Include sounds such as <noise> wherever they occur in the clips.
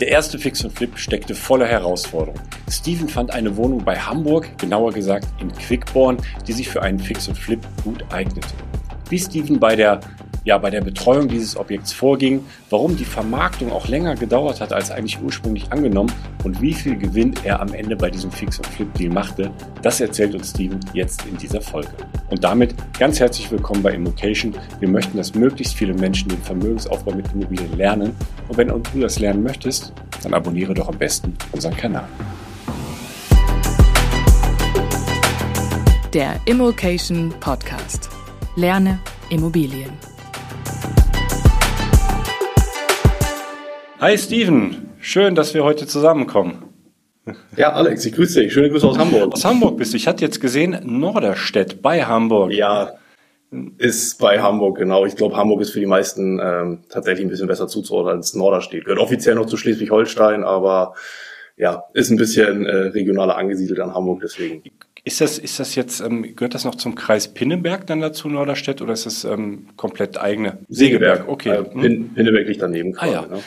Der erste Fix und Flip steckte voller Herausforderungen. Steven fand eine Wohnung bei Hamburg, genauer gesagt in Quickborn, die sich für einen Fix und Flip gut eignete. Wie Steven bei der ja bei der Betreuung dieses Objekts vorging, warum die Vermarktung auch länger gedauert hat als eigentlich ursprünglich angenommen und wie viel Gewinn er am Ende bei diesem Fix- und Flip-Deal machte, das erzählt uns Steven jetzt in dieser Folge. Und damit ganz herzlich willkommen bei Immocation. Wir möchten, dass möglichst viele Menschen den Vermögensaufbau mit Immobilien lernen. Und wenn du das lernen möchtest, dann abonniere doch am besten unseren Kanal. Der Immocation Podcast. Lerne Immobilien. Hi Steven, schön, dass wir heute zusammenkommen. Ja, Alex, ich grüße dich. Schöne Grüße aus Hamburg. Aus Hamburg bist du. Ich hatte jetzt gesehen, Norderstedt bei Hamburg. Ja, ist bei Hamburg, genau. Ich glaube, Hamburg ist für die meisten ähm, tatsächlich ein bisschen besser zuzuordnen als Norderstedt. Gehört offiziell noch zu Schleswig-Holstein, aber ja, ist ein bisschen äh, regionaler angesiedelt an Hamburg, deswegen. Ist das, ist das jetzt, ähm, gehört das noch zum Kreis Pinnenberg dann dazu, Norderstedt, oder ist das ähm, komplett eigene? Segeberg, okay. Äh, Pin, Pinneberg liegt daneben quasi, ah, ja. Ne?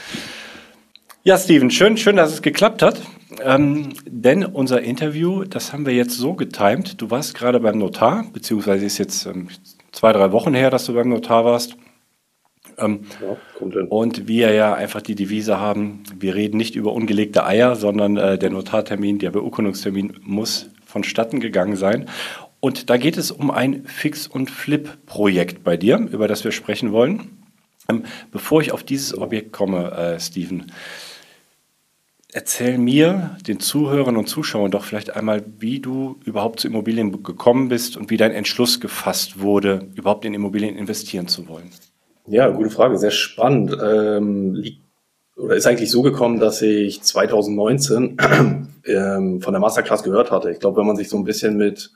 Ja, Steven, schön, schön, dass es geklappt hat. Ähm, denn unser Interview, das haben wir jetzt so getimt. Du warst gerade beim Notar, beziehungsweise ist jetzt ähm, zwei, drei Wochen her, dass du beim Notar warst. Ähm, ja, und wir ja einfach die Devise haben, wir reden nicht über ungelegte Eier, sondern äh, der Notartermin, der Beurkundungstermin muss vonstatten gegangen sein. Und da geht es um ein Fix- und Flip-Projekt bei dir, über das wir sprechen wollen. Ähm, bevor ich auf dieses Objekt komme, äh, Steven, erzähl mir, den Zuhörern und Zuschauern doch vielleicht einmal, wie du überhaupt zu Immobilien gekommen bist und wie dein Entschluss gefasst wurde, überhaupt in Immobilien investieren zu wollen. Ja, gute Frage, sehr spannend. Ähm, liegt oder ist eigentlich so gekommen, dass ich 2019 <clears throat> ähm, von der Masterclass gehört hatte. Ich glaube, wenn man sich so ein bisschen mit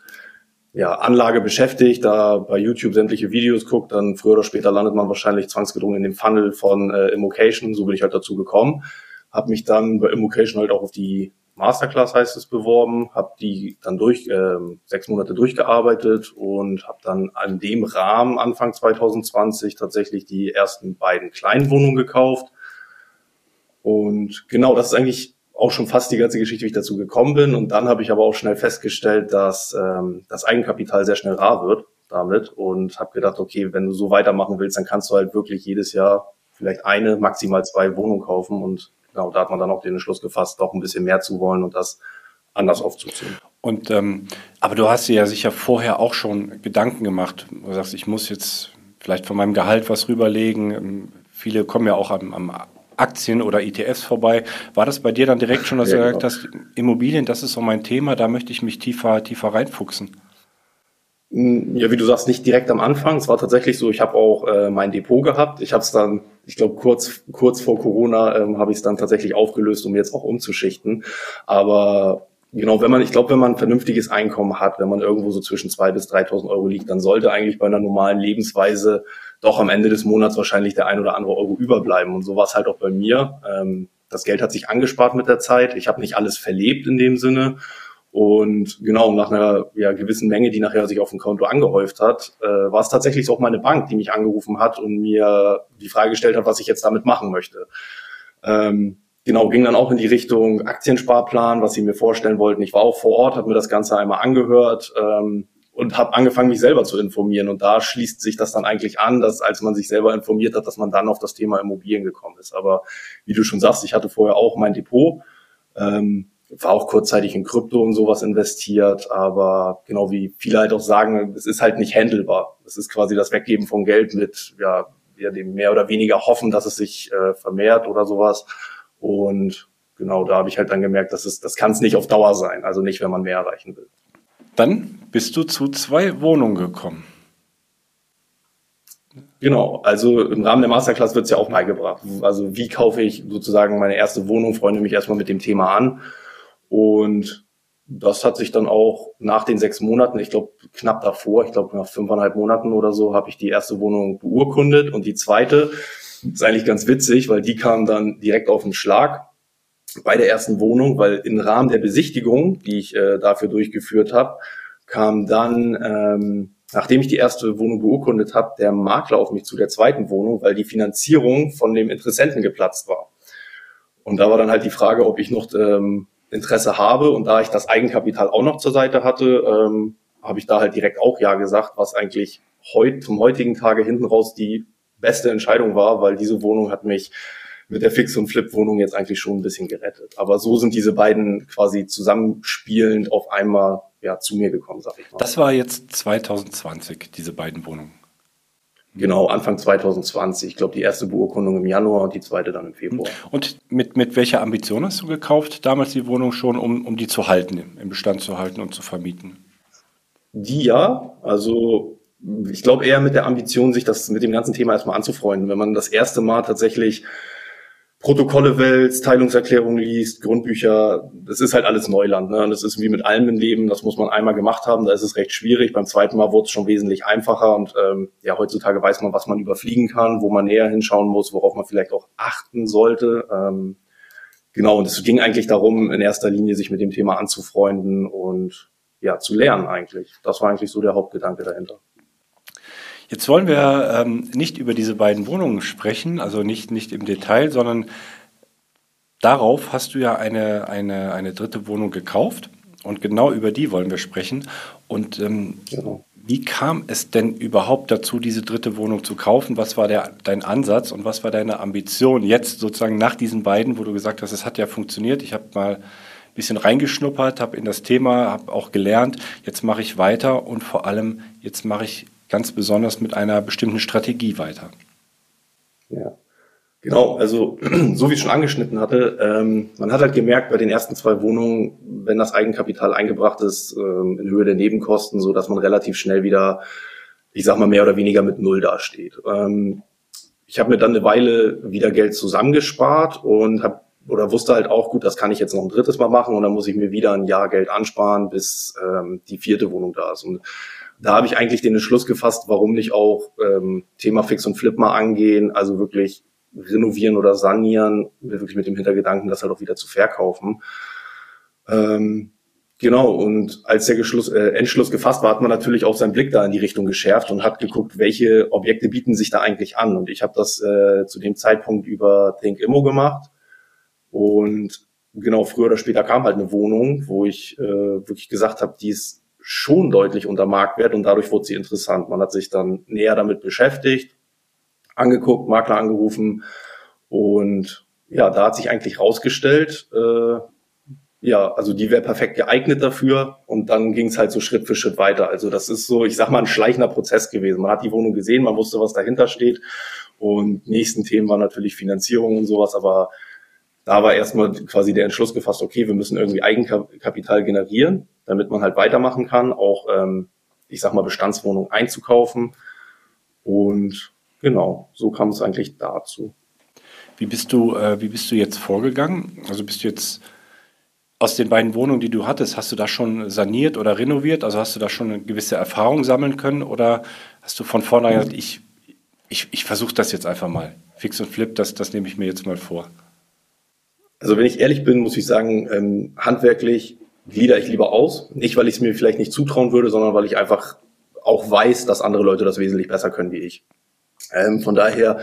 ja, Anlage beschäftigt, da bei YouTube sämtliche Videos guckt, dann früher oder später landet man wahrscheinlich zwangsgedrungen in dem Funnel von äh, Immocation. So bin ich halt dazu gekommen habe mich dann bei Immocation halt auch auf die Masterclass heißt es beworben, habe die dann durch äh, sechs Monate durchgearbeitet und habe dann an dem Rahmen Anfang 2020 tatsächlich die ersten beiden Kleinwohnungen gekauft. Und genau, das ist eigentlich auch schon fast die ganze Geschichte, wie ich dazu gekommen bin. Und dann habe ich aber auch schnell festgestellt, dass ähm, das Eigenkapital sehr schnell rar wird damit und habe gedacht, okay, wenn du so weitermachen willst, dann kannst du halt wirklich jedes Jahr vielleicht eine, maximal zwei Wohnungen kaufen und genau, da hat man dann auch den Entschluss gefasst, doch ein bisschen mehr zu wollen und das anders aufzuziehen. Und ähm, aber du hast dir ja sicher vorher auch schon Gedanken gemacht. Du sagst, ich muss jetzt vielleicht von meinem Gehalt was rüberlegen. Ähm, viele kommen ja auch am, am Aktien oder ETFs vorbei. War das bei dir dann direkt schon, dass ja, du gesagt genau. hast, Immobilien, das ist so mein Thema, da möchte ich mich tiefer, tiefer reinfuchsen? Hm, ja, wie du sagst, nicht direkt am Anfang. Es war tatsächlich so, ich habe auch äh, mein Depot gehabt. Ich habe es dann, ich glaube, kurz, kurz vor Corona ähm, habe ich es dann tatsächlich aufgelöst, um jetzt auch umzuschichten. Aber genau, wenn man, ich glaube, wenn man ein vernünftiges Einkommen hat, wenn man irgendwo so zwischen zwei bis 3.000 Euro liegt, dann sollte eigentlich bei einer normalen Lebensweise doch am Ende des Monats wahrscheinlich der ein oder andere Euro überbleiben. Und so war es halt auch bei mir. Ähm, das Geld hat sich angespart mit der Zeit. Ich habe nicht alles verlebt in dem Sinne und genau, nach einer ja, gewissen Menge, die nachher sich auf dem Konto angehäuft hat, äh, war es tatsächlich auch meine Bank, die mich angerufen hat und mir die Frage gestellt hat, was ich jetzt damit machen möchte. Ähm, genau, ging dann auch in die Richtung Aktiensparplan, was sie mir vorstellen wollten. Ich war auch vor Ort, habe mir das Ganze einmal angehört ähm, und habe angefangen, mich selber zu informieren. Und da schließt sich das dann eigentlich an, dass als man sich selber informiert hat, dass man dann auf das Thema Immobilien gekommen ist. Aber wie du schon sagst, ich hatte vorher auch mein Depot. Ähm, war auch kurzzeitig in Krypto und sowas investiert, aber genau wie viele halt auch sagen, es ist halt nicht handelbar. Es ist quasi das Weggeben von Geld mit, ja, ja dem mehr oder weniger hoffen, dass es sich äh, vermehrt oder sowas. Und genau, da habe ich halt dann gemerkt, dass es, das kann es nicht auf Dauer sein, also nicht, wenn man mehr erreichen will. Dann bist du zu zwei Wohnungen gekommen. Genau, also im Rahmen der Masterclass wird es ja auch beigebracht. Also wie kaufe ich sozusagen meine erste Wohnung, freunde mich erstmal mit dem Thema an und das hat sich dann auch nach den sechs Monaten, ich glaube knapp davor, ich glaube nach fünfeinhalb Monaten oder so, habe ich die erste Wohnung beurkundet und die zweite ist eigentlich ganz witzig, weil die kam dann direkt auf den Schlag bei der ersten Wohnung, weil im Rahmen der Besichtigung, die ich äh, dafür durchgeführt habe, kam dann, ähm, nachdem ich die erste Wohnung beurkundet habe, der Makler auf mich zu der zweiten Wohnung, weil die Finanzierung von dem Interessenten geplatzt war. Und da war dann halt die Frage, ob ich noch ähm, Interesse habe. Und da ich das Eigenkapital auch noch zur Seite hatte, ähm, habe ich da halt direkt auch Ja gesagt, was eigentlich heut, zum heutigen Tage hinten raus die beste Entscheidung war, weil diese Wohnung hat mich mit der Fix- und Flip-Wohnung jetzt eigentlich schon ein bisschen gerettet. Aber so sind diese beiden quasi zusammenspielend auf einmal ja, zu mir gekommen, sag ich mal. Das war jetzt 2020, diese beiden Wohnungen. Genau, Anfang 2020. Ich glaube, die erste Beurkundung im Januar und die zweite dann im Februar. Und mit, mit welcher Ambition hast du gekauft, damals die Wohnung schon, um, um die zu halten, im Bestand zu halten und zu vermieten? Die ja, also ich glaube eher mit der Ambition, sich das mit dem ganzen Thema erstmal anzufreunden. Wenn man das erste Mal tatsächlich Protokolle wälzt, Teilungserklärungen liest, Grundbücher, das ist halt alles Neuland. Ne? Und das ist wie mit allem im Leben, das muss man einmal gemacht haben, da ist es recht schwierig. Beim zweiten Mal wurde es schon wesentlich einfacher und ähm, ja, heutzutage weiß man, was man überfliegen kann, wo man näher hinschauen muss, worauf man vielleicht auch achten sollte. Ähm, genau, und es ging eigentlich darum, in erster Linie sich mit dem Thema anzufreunden und ja, zu lernen eigentlich. Das war eigentlich so der Hauptgedanke dahinter. Jetzt wollen wir ähm, nicht über diese beiden Wohnungen sprechen, also nicht, nicht im Detail, sondern darauf hast du ja eine, eine, eine dritte Wohnung gekauft und genau über die wollen wir sprechen. Und ähm, genau. wie kam es denn überhaupt dazu, diese dritte Wohnung zu kaufen? Was war der, dein Ansatz und was war deine Ambition jetzt sozusagen nach diesen beiden, wo du gesagt hast, es hat ja funktioniert, ich habe mal ein bisschen reingeschnuppert, habe in das Thema, habe auch gelernt, jetzt mache ich weiter und vor allem jetzt mache ich ganz besonders mit einer bestimmten Strategie weiter. Ja. Genau, also <clears throat> so wie ich schon angeschnitten hatte, ähm, man hat halt gemerkt bei den ersten zwei Wohnungen, wenn das Eigenkapital eingebracht ist, ähm, in Höhe der Nebenkosten, so dass man relativ schnell wieder, ich sag mal mehr oder weniger mit Null dasteht. Ähm, ich habe mir dann eine Weile wieder Geld zusammengespart und habe oder wusste halt auch gut, das kann ich jetzt noch ein drittes Mal machen und dann muss ich mir wieder ein Jahr Geld ansparen, bis ähm, die vierte Wohnung da ist. Und da habe ich eigentlich den Entschluss gefasst, warum nicht auch ähm, Thema Fix und Flip mal angehen, also wirklich renovieren oder sanieren, wirklich mit dem Hintergedanken, das halt auch wieder zu verkaufen. Ähm, genau, und als der Geschluss, äh, Entschluss gefasst war, hat man natürlich auch seinen Blick da in die Richtung geschärft und hat geguckt, welche Objekte bieten sich da eigentlich an. Und ich habe das äh, zu dem Zeitpunkt über Think Immo gemacht. Und genau, früher oder später kam halt eine Wohnung, wo ich äh, wirklich gesagt habe, die ist schon deutlich unter Marktwert und dadurch wurde sie interessant. Man hat sich dann näher damit beschäftigt, angeguckt, Makler angerufen und ja, da hat sich eigentlich rausgestellt, äh, ja, also die wäre perfekt geeignet dafür und dann ging es halt so Schritt für Schritt weiter. Also das ist so, ich sag mal, ein schleichender Prozess gewesen. Man hat die Wohnung gesehen, man wusste, was dahinter steht und nächsten Themen war natürlich Finanzierung und sowas, aber da war erstmal quasi der Entschluss gefasst, okay, wir müssen irgendwie Eigenkapital generieren damit man halt weitermachen kann, auch, ähm, ich sag mal, Bestandswohnungen einzukaufen. Und genau, so kam es eigentlich dazu. Wie bist du, äh, wie bist du jetzt vorgegangen? Also bist du jetzt aus den beiden Wohnungen, die du hattest, hast du da schon saniert oder renoviert? Also hast du da schon eine gewisse Erfahrung sammeln können? Oder hast du von vornherein gesagt, ich, ich, ich versuche das jetzt einfach mal. Fix und Flip, das, das nehme ich mir jetzt mal vor. Also wenn ich ehrlich bin, muss ich sagen, ähm, handwerklich glieder ich lieber aus. Nicht, weil ich es mir vielleicht nicht zutrauen würde, sondern weil ich einfach auch weiß, dass andere Leute das wesentlich besser können wie ich. Ähm, von daher,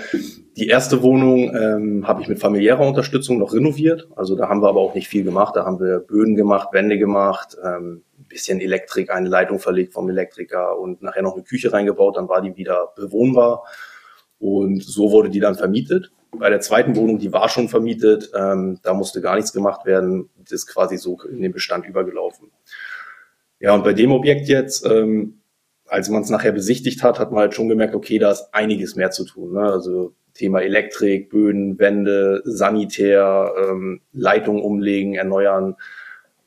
die erste Wohnung ähm, habe ich mit familiärer Unterstützung noch renoviert. Also da haben wir aber auch nicht viel gemacht. Da haben wir Böden gemacht, Wände gemacht, ähm, bisschen Elektrik, eine Leitung verlegt vom Elektriker und nachher noch eine Küche reingebaut. Dann war die wieder bewohnbar. Und so wurde die dann vermietet. Bei der zweiten Wohnung, die war schon vermietet, ähm, da musste gar nichts gemacht werden. Das ist quasi so in den Bestand übergelaufen. Ja, und bei dem Objekt jetzt, ähm, als man es nachher besichtigt hat, hat man halt schon gemerkt, okay, da ist einiges mehr zu tun. Ne? Also Thema Elektrik, Böden, Wände, Sanitär, ähm, Leitung umlegen, erneuern.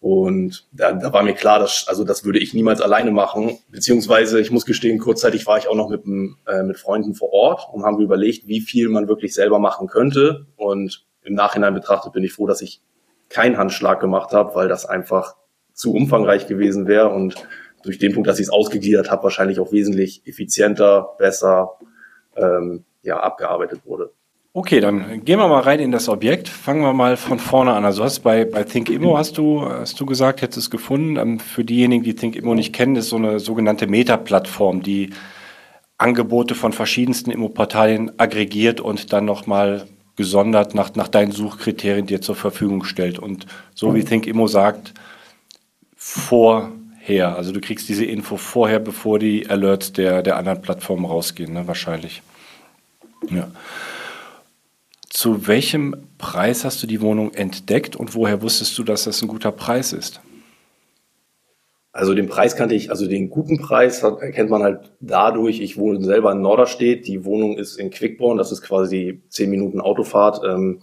Und da, da war mir klar, dass, also das würde ich niemals alleine machen. Beziehungsweise, ich muss gestehen, kurzzeitig war ich auch noch mit, äh, mit Freunden vor Ort und haben überlegt, wie viel man wirklich selber machen könnte. Und im Nachhinein betrachtet bin ich froh, dass ich keinen Handschlag gemacht habe, weil das einfach zu umfangreich gewesen wäre und durch den Punkt, dass ich es ausgegliedert habe, wahrscheinlich auch wesentlich effizienter, besser ähm, ja, abgearbeitet wurde. Okay, dann gehen wir mal rein in das Objekt. Fangen wir mal von vorne an. Also hast bei, bei ThinkImmo hast du, hast du gesagt, hättest es gefunden. Ähm, für diejenigen, die ThinkImmo nicht kennen, ist so eine sogenannte Meta-Plattform, die Angebote von verschiedensten Immo-Portalen aggregiert und dann nochmal gesondert nach, nach deinen Suchkriterien dir zur Verfügung stellt. Und so wie Think Immo sagt, vorher. Also du kriegst diese Info vorher, bevor die Alerts der, der anderen Plattformen rausgehen, ne? wahrscheinlich. Ja. Zu welchem Preis hast du die Wohnung entdeckt und woher wusstest du, dass das ein guter Preis ist? Also den Preis kannte ich, also den guten Preis erkennt man halt dadurch, ich wohne selber in Norderstedt, die Wohnung ist in Quickborn, das ist quasi zehn Minuten Autofahrt. Ähm,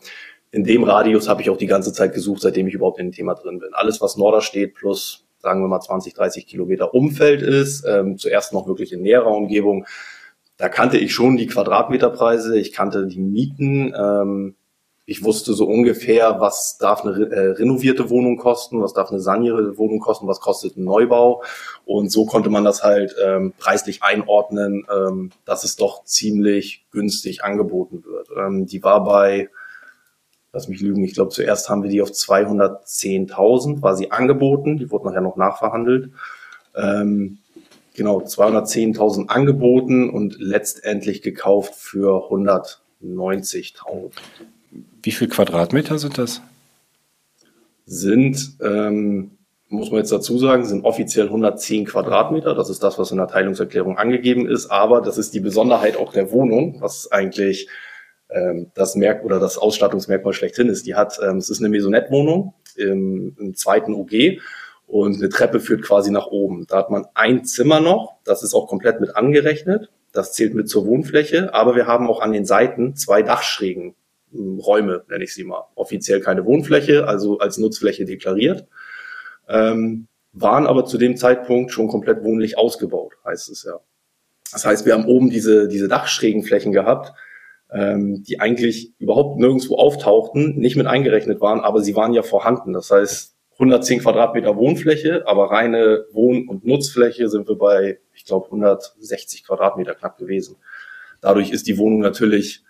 in dem Radius habe ich auch die ganze Zeit gesucht, seitdem ich überhaupt in dem Thema drin bin. Alles, was Norderstedt plus, sagen wir mal, 20, 30 Kilometer Umfeld ist, ähm, zuerst noch wirklich in näherer Umgebung, da kannte ich schon die Quadratmeterpreise, ich kannte die Mieten, ähm, ich wusste so ungefähr, was darf eine äh, renovierte Wohnung kosten, was darf eine sanierte Wohnung kosten, was kostet ein Neubau. Und so konnte man das halt ähm, preislich einordnen, ähm, dass es doch ziemlich günstig angeboten wird. Ähm, die war bei, lass mich lügen, ich glaube zuerst haben wir die auf 210.000, war sie angeboten, die wurde nachher noch nachverhandelt. Ähm, genau, 210.000 angeboten und letztendlich gekauft für 190.000. Wie viel Quadratmeter sind das? Sind, ähm, muss man jetzt dazu sagen, sind offiziell 110 Quadratmeter. Das ist das, was in der Teilungserklärung angegeben ist. Aber das ist die Besonderheit auch der Wohnung, was eigentlich ähm, das Merk oder das Ausstattungsmerkmal schlechthin ist. Die hat, ähm, es ist eine Maisonette-Wohnung im, im zweiten UG und eine Treppe führt quasi nach oben. Da hat man ein Zimmer noch, das ist auch komplett mit angerechnet. Das zählt mit zur Wohnfläche, aber wir haben auch an den Seiten zwei Dachschrägen Räume, nenne ich sie mal. Offiziell keine Wohnfläche, also als Nutzfläche deklariert. Ähm, waren aber zu dem Zeitpunkt schon komplett wohnlich ausgebaut, heißt es ja. Das heißt, wir haben oben diese, diese Dachschrägenflächen gehabt, ähm, die eigentlich überhaupt nirgendwo auftauchten, nicht mit eingerechnet waren, aber sie waren ja vorhanden. Das heißt, 110 Quadratmeter Wohnfläche, aber reine Wohn- und Nutzfläche sind wir bei, ich glaube, 160 Quadratmeter knapp gewesen. Dadurch ist die Wohnung natürlich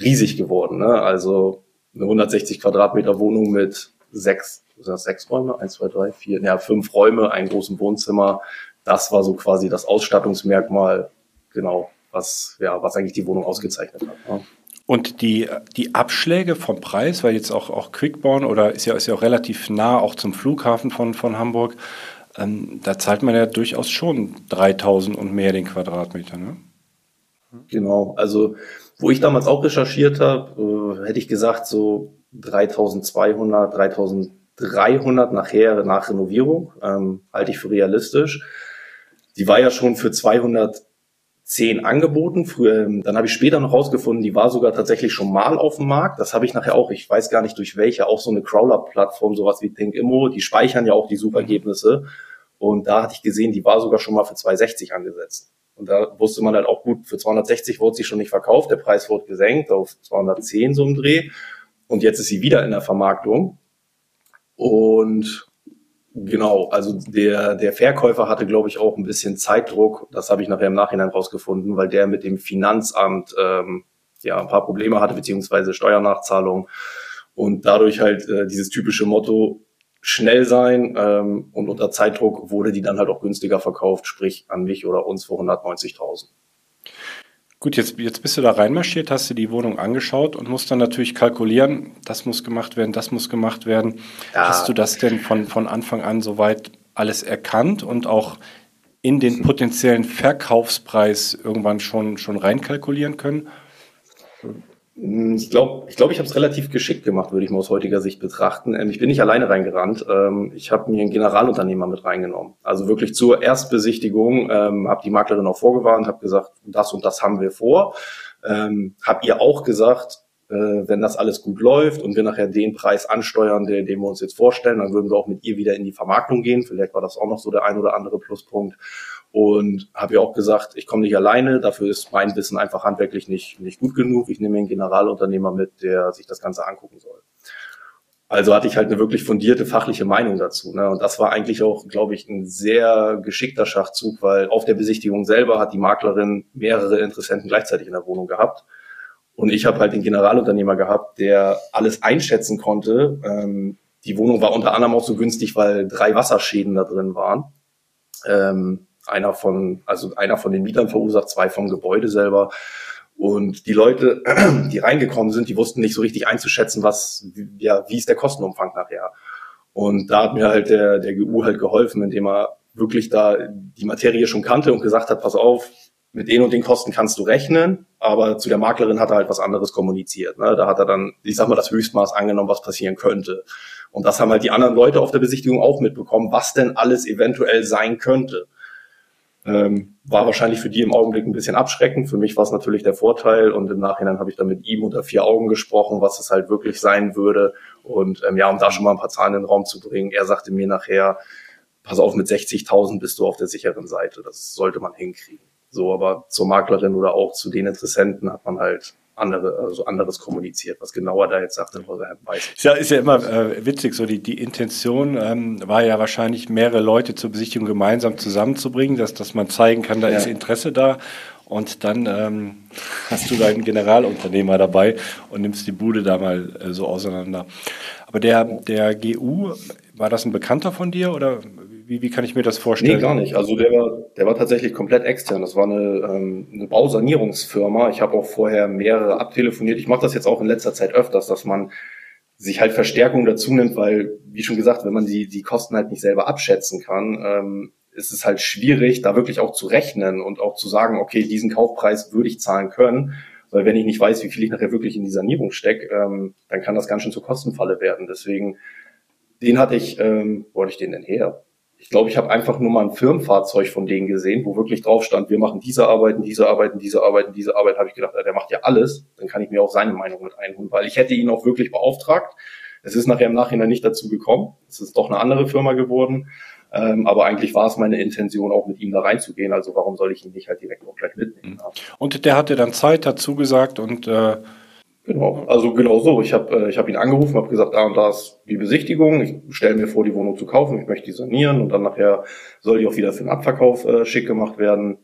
riesig geworden. Ne? Also eine 160 Quadratmeter Wohnung mit sechs, das sechs Räume, eins, zwei, drei, vier, ja, fünf Räume, ein großen Wohnzimmer. Das war so quasi das Ausstattungsmerkmal, genau, was, ja, was eigentlich die Wohnung ausgezeichnet hat. Ne? Und die, die Abschläge vom Preis, weil jetzt auch, auch Quickborn oder ist ja, ist ja auch relativ nah auch zum Flughafen von, von Hamburg, ähm, da zahlt man ja durchaus schon 3000 und mehr den Quadratmeter. Ne? Genau, also wo ich damals auch recherchiert habe, äh, hätte ich gesagt, so 3200, 3300 nachher nach Renovierung, ähm, halte ich für realistisch. Die war ja schon für 210 angeboten. Früher, ähm, dann habe ich später noch rausgefunden, die war sogar tatsächlich schon mal auf dem Markt. Das habe ich nachher auch, ich weiß gar nicht durch welche, auch so eine Crawler-Plattform, sowas wie ThinkImmo, die speichern ja auch die Suchergebnisse. Und da hatte ich gesehen, die war sogar schon mal für 260 angesetzt. Und da wusste man halt auch gut, für 260 wurde sie schon nicht verkauft, der Preis wurde gesenkt auf 210 so im Dreh. Und jetzt ist sie wieder in der Vermarktung. Und genau, also der, der Verkäufer hatte, glaube ich, auch ein bisschen Zeitdruck. Das habe ich nachher im Nachhinein rausgefunden, weil der mit dem Finanzamt ähm, ja ein paar Probleme hatte, beziehungsweise Steuernachzahlung. Und dadurch halt äh, dieses typische Motto, schnell sein ähm, und unter Zeitdruck wurde die dann halt auch günstiger verkauft, sprich an mich oder uns für 190.000. Gut, jetzt, jetzt bist du da reinmarschiert, hast dir die Wohnung angeschaut und musst dann natürlich kalkulieren, das muss gemacht werden, das muss gemacht werden. Ja. Hast du das denn von, von Anfang an soweit alles erkannt und auch in den potenziellen Verkaufspreis irgendwann schon, schon reinkalkulieren können? Hm, ich glaube, ich, glaub, ich habe es relativ geschickt gemacht, würde ich mal aus heutiger Sicht betrachten. Ähm, ich bin nicht alleine reingerannt. Ähm, ich habe mir einen Generalunternehmer mit reingenommen. Also wirklich zur Erstbesichtigung ähm, habe die Maklerin auch vorgewarnt, habe gesagt, das und das haben wir vor. Ähm, habe ihr auch gesagt, äh, wenn das alles gut läuft und wir nachher den Preis ansteuern, den, den wir uns jetzt vorstellen, dann würden wir auch mit ihr wieder in die Vermarktung gehen. Vielleicht war das auch noch so der ein oder andere Pluspunkt und habe ja auch gesagt, ich komme nicht alleine, dafür ist mein Wissen einfach handwerklich nicht, nicht gut genug. Ich nehme einen Generalunternehmer mit, der sich das Ganze angucken soll. Also hatte ich halt eine wirklich fundierte fachliche Meinung dazu. Ne? Und das war eigentlich auch, glaube ich, ein sehr geschickter Schachzug, weil auf der Besichtigung selber hat die Maklerin mehrere Interessenten gleichzeitig in der Wohnung gehabt. Und ich habe halt den Generalunternehmer gehabt, der alles einschätzen konnte. Ähm, die Wohnung war unter anderem auch so günstig, weil drei Wasserschäden da drin waren. Ähm, einer von, also einer von den Mietern verursacht, zwei vom Gebäude selber. Und die Leute, <clears throat> die reingekommen sind, die wussten nicht so richtig einzuschätzen, was, ja, wie ist der Kostenumfang nachher. Und da hat mir halt der, der GU halt geholfen, indem er wirklich da die Materie schon kannte und gesagt hat, pass auf, mit den und den Kosten kannst du rechnen, aber zu der Maklerin hat er halt was anderes kommuniziert. Ne? Da hat er dann, ich sag mal, das Höchstmaß angenommen, was passieren könnte. Und das haben halt die anderen Leute auf der Besichtigung auch mitbekommen, was denn alles eventuell sein könnte. Ähm, war wahrscheinlich für die im Augenblick ein bisschen abschreckend. Für mich war es natürlich der Vorteil und im Nachhinein habe ich dann mit ihm unter vier Augen gesprochen, was es halt wirklich sein würde. Und ähm, ja, um da schon mal ein paar Zahlen in den Raum zu bringen, er sagte mir nachher, pass auf, mit 60.000 bist du auf der sicheren Seite. Das sollte man hinkriegen. So, aber zur Maklerin oder auch zu den Interessenten hat man halt andere, also anderes kommuniziert. Was genauer da jetzt sagt, weiß ich. Ja, ist ja immer äh, witzig, so die, die Intention ähm, war ja wahrscheinlich, mehrere Leute zur Besichtigung gemeinsam zusammenzubringen, dass, dass man zeigen kann, da ja. ist Interesse da. Und dann ähm, hast du deinen Generalunternehmer dabei und nimmst die Bude da mal äh, so auseinander. Aber der, der GU, war das ein Bekannter von dir oder wie, wie kann ich mir das vorstellen? Nee, gar nicht. Also der war, der war tatsächlich komplett extern. Das war eine, ähm, eine Bausanierungsfirma. Ich habe auch vorher mehrere abtelefoniert. Ich mache das jetzt auch in letzter Zeit öfters, dass man sich halt Verstärkung dazu nimmt, weil, wie schon gesagt, wenn man die, die Kosten halt nicht selber abschätzen kann, ähm, ist es halt schwierig, da wirklich auch zu rechnen und auch zu sagen, okay, diesen Kaufpreis würde ich zahlen können. Weil wenn ich nicht weiß, wie viel ich nachher wirklich in die Sanierung stecke, ähm, dann kann das ganz schön zur Kostenfalle werden. Deswegen, den hatte ich, ähm, wo hatte ich den denn her? Ich glaube, ich habe einfach nur mal ein Firmenfahrzeug von denen gesehen, wo wirklich drauf stand, wir machen diese Arbeiten, diese Arbeiten, diese Arbeiten, diese Arbeit. Habe ich gedacht, der macht ja alles. Dann kann ich mir auch seine Meinung mit einholen, weil ich hätte ihn auch wirklich beauftragt. Es ist nachher im Nachhinein nicht dazu gekommen. Es ist doch eine andere Firma geworden. Ähm, aber eigentlich war es meine Intention, auch mit ihm da reinzugehen. Also warum soll ich ihn nicht halt direkt auch gleich mitnehmen? Und der hatte dann Zeit dazu gesagt und äh Genau, also genau so. Ich habe äh, ich hab ihn angerufen, habe gesagt, da und da ist die Besichtigung. Ich stelle mir vor, die Wohnung zu kaufen. Ich möchte die sanieren und dann nachher soll die auch wieder für den Abverkauf äh, schick gemacht werden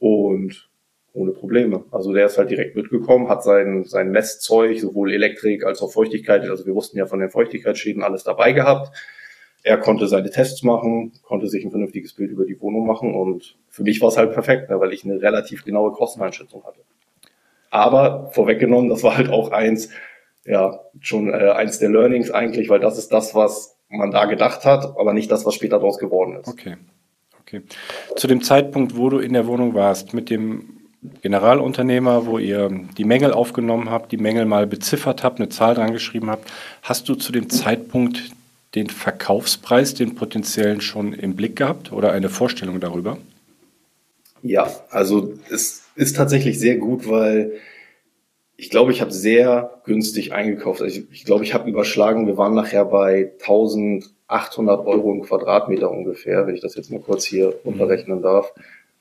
und ohne Probleme. Also der ist halt direkt mitgekommen, hat sein sein Messzeug, sowohl Elektrik als auch Feuchtigkeit. Also wir wussten ja von den Feuchtigkeitsschäden alles dabei gehabt. Er konnte seine Tests machen, konnte sich ein vernünftiges Bild über die Wohnung machen und für mich war es halt perfekt, ne, weil ich eine relativ genaue Kosteneinschätzung hatte. Aber vorweggenommen, das war halt auch eins, ja, schon äh, eins der Learnings eigentlich, weil das ist das, was man da gedacht hat, aber nicht das, was später daraus geworden ist. Okay. Okay. Zu dem Zeitpunkt, wo du in der Wohnung warst, mit dem Generalunternehmer, wo ihr die Mängel aufgenommen habt, die Mängel mal beziffert habt, eine Zahl dran geschrieben habt, hast du zu dem Zeitpunkt den Verkaufspreis, den potenziellen schon im Blick gehabt oder eine Vorstellung darüber? Ja, also es ist tatsächlich sehr gut, weil ich glaube, ich habe sehr günstig eingekauft. Also ich, ich glaube, ich habe überschlagen, wir waren nachher bei 1800 Euro im Quadratmeter ungefähr, wenn ich das jetzt mal kurz hier unterrechnen darf.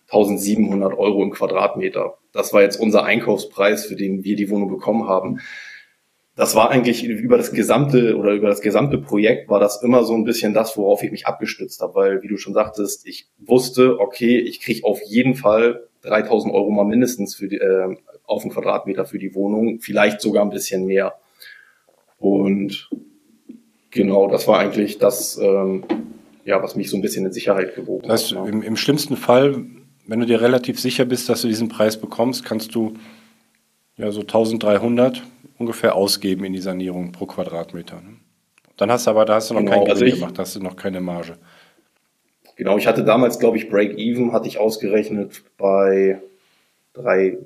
1700 Euro im Quadratmeter. Das war jetzt unser Einkaufspreis, für den wir die Wohnung bekommen haben das war eigentlich über das gesamte oder über das gesamte Projekt war das immer so ein bisschen das, worauf ich mich abgestützt habe, weil, wie du schon sagtest, ich wusste, okay, ich kriege auf jeden Fall 3000 Euro mal mindestens für die, äh, auf den Quadratmeter für die Wohnung, vielleicht sogar ein bisschen mehr. Und genau, das war eigentlich das, ähm, ja, was mich so ein bisschen in Sicherheit gewogen das heißt, hat. Im, Im schlimmsten Fall, wenn du dir relativ sicher bist, dass du diesen Preis bekommst, kannst du ja so 1300 ungefähr ausgeben in die Sanierung pro Quadratmeter. Ne? Dann hast du aber, da hast du noch genau, kein Gewinn also gemacht, da hast du noch keine Marge. Genau, ich hatte damals, glaube ich, Break-Even hatte ich ausgerechnet bei drei,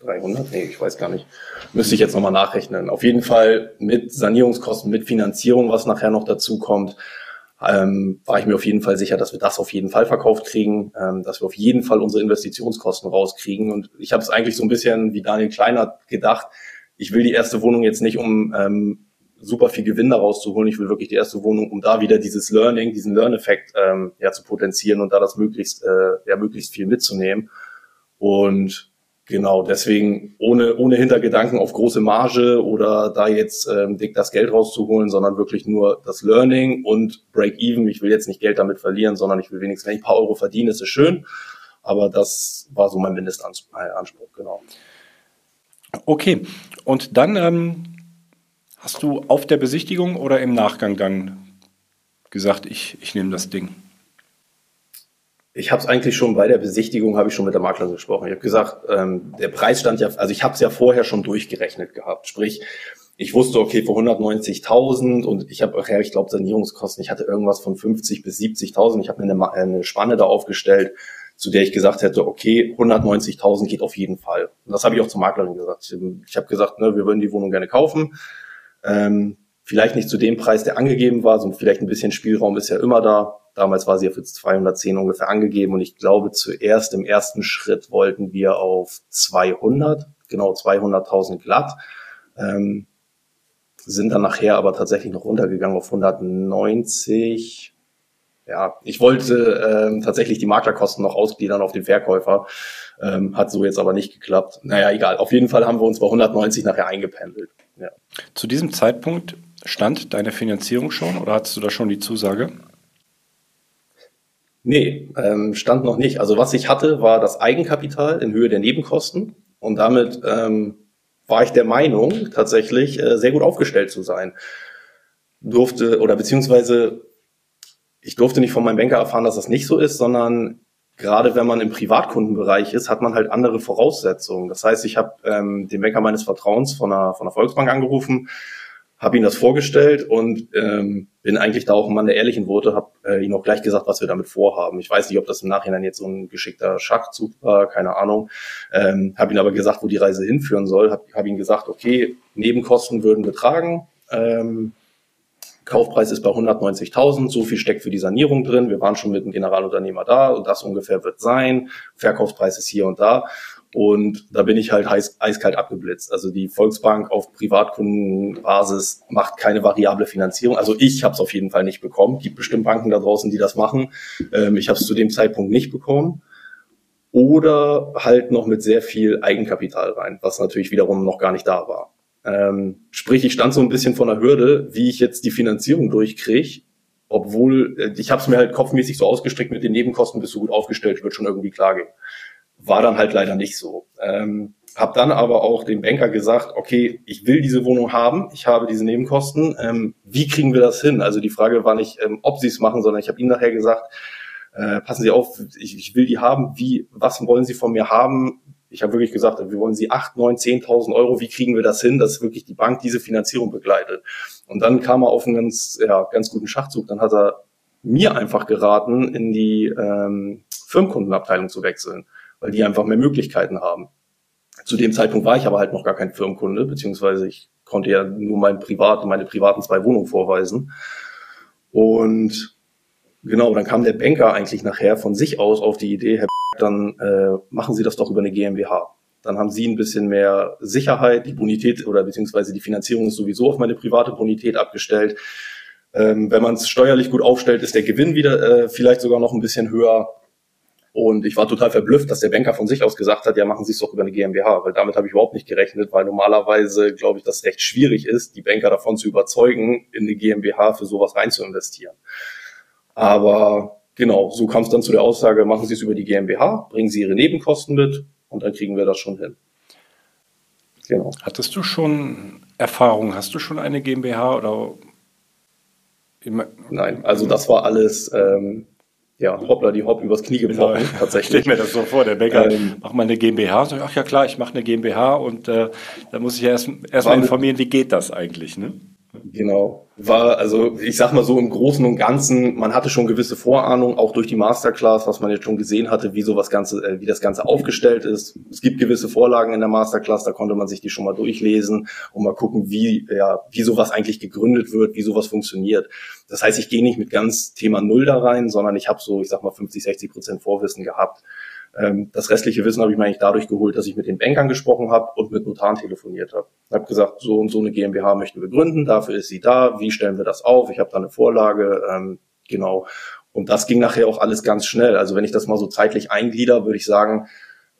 300, nee, ich weiß gar nicht. Müsste ich jetzt nochmal nachrechnen. Auf jeden Fall mit Sanierungskosten, mit Finanzierung, was nachher noch dazu kommt, ähm, war ich mir auf jeden Fall sicher, dass wir das auf jeden Fall verkauft kriegen, ähm, dass wir auf jeden Fall unsere Investitionskosten rauskriegen. Und ich habe es eigentlich so ein bisschen wie Daniel Kleiner gedacht, ich will die erste Wohnung jetzt nicht, um ähm, super viel Gewinn daraus zu holen. Ich will wirklich die erste Wohnung, um da wieder dieses Learning, diesen Learn-Effekt ähm, ja, zu potenzieren und da das möglichst, äh, ja, möglichst viel mitzunehmen. Und genau, deswegen ohne, ohne Hintergedanken auf große Marge oder da jetzt ähm, dick das Geld rauszuholen, sondern wirklich nur das Learning und Break-Even. Ich will jetzt nicht Geld damit verlieren, sondern ich will wenigstens, wenn ich ein paar Euro verdiene, ist es schön. Aber das war so mein Mindestanspruch, genau. Okay, und dann ähm, hast du auf der Besichtigung oder im Nachgang dann gesagt, ich, ich nehme das Ding? Ich habe es eigentlich schon bei der Besichtigung, habe ich schon mit der Maklerin gesprochen. Ich habe gesagt, ähm, der Preis stand ja, also ich habe es ja vorher schon durchgerechnet gehabt. Sprich, ich wusste, okay, für 190.000 und ich habe, ja, ich glaube, Sanierungskosten, ich hatte irgendwas von 50 bis 70.000. Ich habe mir eine, eine Spanne da aufgestellt, zu der ich gesagt hätte, okay, 190.000 geht auf jeden Fall. Und das habe ich auch zur Maklerin gesagt. Ich habe gesagt, ne, wir würden die Wohnung gerne kaufen. Ähm, vielleicht nicht zu dem Preis, der angegeben war, sondern vielleicht ein bisschen Spielraum ist ja immer da. Damals war sie ja für 210 ungefähr angegeben und ich glaube zuerst im ersten Schritt wollten wir auf 200, genau 200.000 glatt, ähm, sind dann nachher aber tatsächlich noch runtergegangen auf 190. Ja, ich wollte ähm, tatsächlich die Maklerkosten noch ausgliedern auf den Verkäufer, ähm, hat so jetzt aber nicht geklappt. Naja, egal. Auf jeden Fall haben wir uns bei 190 nachher eingependelt. Ja. Zu diesem Zeitpunkt stand deine Finanzierung schon oder hattest du da schon die Zusage? Nee, ähm, stand noch nicht. Also was ich hatte, war das Eigenkapital in Höhe der Nebenkosten und damit ähm, war ich der Meinung, tatsächlich äh, sehr gut aufgestellt zu sein. Durfte oder beziehungsweise ich durfte nicht von meinem Banker erfahren, dass das nicht so ist, sondern gerade wenn man im Privatkundenbereich ist, hat man halt andere Voraussetzungen. Das heißt, ich habe ähm, den Banker meines Vertrauens von der, von der Volksbank angerufen habe ihm das vorgestellt und ähm, bin eigentlich da auch ein Mann der ehrlichen Worte, habe äh, ihm auch gleich gesagt, was wir damit vorhaben. Ich weiß nicht, ob das im Nachhinein jetzt so ein geschickter Schachzug war, keine Ahnung. Ähm, habe ihm aber gesagt, wo die Reise hinführen soll. Habe hab ihm gesagt, okay, Nebenkosten würden wir tragen. Ähm, Kaufpreis ist bei 190.000, so viel steckt für die Sanierung drin. Wir waren schon mit dem Generalunternehmer da und das ungefähr wird sein. Verkaufspreis ist hier und da. Und da bin ich halt heiß, eiskalt abgeblitzt. Also die Volksbank auf Privatkundenbasis macht keine variable Finanzierung. Also ich habe es auf jeden Fall nicht bekommen. Gibt bestimmt Banken da draußen, die das machen. Ähm, ich habe es zu dem Zeitpunkt nicht bekommen. Oder halt noch mit sehr viel Eigenkapital rein, was natürlich wiederum noch gar nicht da war. Ähm, sprich, ich stand so ein bisschen vor einer Hürde, wie ich jetzt die Finanzierung durchkriege, obwohl äh, ich habe es mir halt kopfmäßig so ausgestrickt mit den Nebenkosten, bist du gut aufgestellt, wird schon irgendwie klar gehen. War dann halt leider nicht so. Ähm, habe dann aber auch dem Banker gesagt, okay, ich will diese Wohnung haben, ich habe diese Nebenkosten. Ähm, wie kriegen wir das hin? Also die Frage war nicht, ähm, ob sie es machen, sondern ich habe ihm nachher gesagt, äh, passen Sie auf, ich, ich will die haben. Wie, was wollen Sie von mir haben? Ich habe wirklich gesagt, wir wollen Sie acht, neun, zehntausend Euro. Wie kriegen wir das hin, dass wirklich die Bank diese Finanzierung begleitet? Und dann kam er auf einen ganz, ja, ganz guten Schachzug. Dann hat er mir einfach geraten, in die ähm, Firmenkundenabteilung zu wechseln weil die einfach mehr Möglichkeiten haben. Zu dem Zeitpunkt war ich aber halt noch gar kein Firmenkunde, beziehungsweise ich konnte ja nur mein Privat, meine privaten zwei Wohnungen vorweisen. Und genau, dann kam der Banker eigentlich nachher von sich aus auf die Idee, Herr dann äh, machen Sie das doch über eine GmbH. Dann haben Sie ein bisschen mehr Sicherheit, die Bonität oder beziehungsweise die Finanzierung ist sowieso auf meine private Bonität abgestellt. Ähm, wenn man es steuerlich gut aufstellt, ist der Gewinn wieder äh, vielleicht sogar noch ein bisschen höher. Und ich war total verblüfft, dass der Banker von sich aus gesagt hat, ja, machen Sie es doch über eine GmbH, weil damit habe ich überhaupt nicht gerechnet, weil normalerweise glaube ich, dass recht schwierig ist, die Banker davon zu überzeugen, in eine GmbH für sowas rein zu investieren. Aber genau, so kam es dann zu der Aussage, machen Sie es über die GmbH, bringen Sie Ihre Nebenkosten mit und dann kriegen wir das schon hin. Genau. Hattest du schon Erfahrung? Hast du schon eine GmbH oder? Nein, also das war alles ähm, ja, hoppla die Hopp übers Knie gebrochen, genau. tatsächlich. <laughs> Ich mir das so vor, der Bäcker ähm, macht mal eine GmbH. So, ach ja klar, ich mache eine GmbH und äh, da muss ich ja erst, erst mal informieren, wie geht das eigentlich, ne? Genau. War, also ich sag mal so im Großen und Ganzen, man hatte schon gewisse Vorahnung, auch durch die Masterclass, was man jetzt schon gesehen hatte, wie sowas Ganze, äh, wie das Ganze aufgestellt ist. Es gibt gewisse Vorlagen in der Masterclass, da konnte man sich die schon mal durchlesen und mal gucken, wie, ja, wie sowas eigentlich gegründet wird, wie sowas funktioniert. Das heißt, ich gehe nicht mit ganz Thema Null da rein, sondern ich habe so, ich sag mal, 50, 60 Prozent Vorwissen gehabt. Ähm, das restliche Wissen habe ich mir eigentlich dadurch geholt, dass ich mit den Bankern gesprochen habe und mit Notaren telefoniert habe. Ich habe gesagt, so und so eine GmbH möchten wir gründen, dafür ist sie da, wie stellen wir das auf? Ich habe da eine Vorlage, ähm, genau. Und das ging nachher auch alles ganz schnell. Also wenn ich das mal so zeitlich einglieder, würde ich sagen,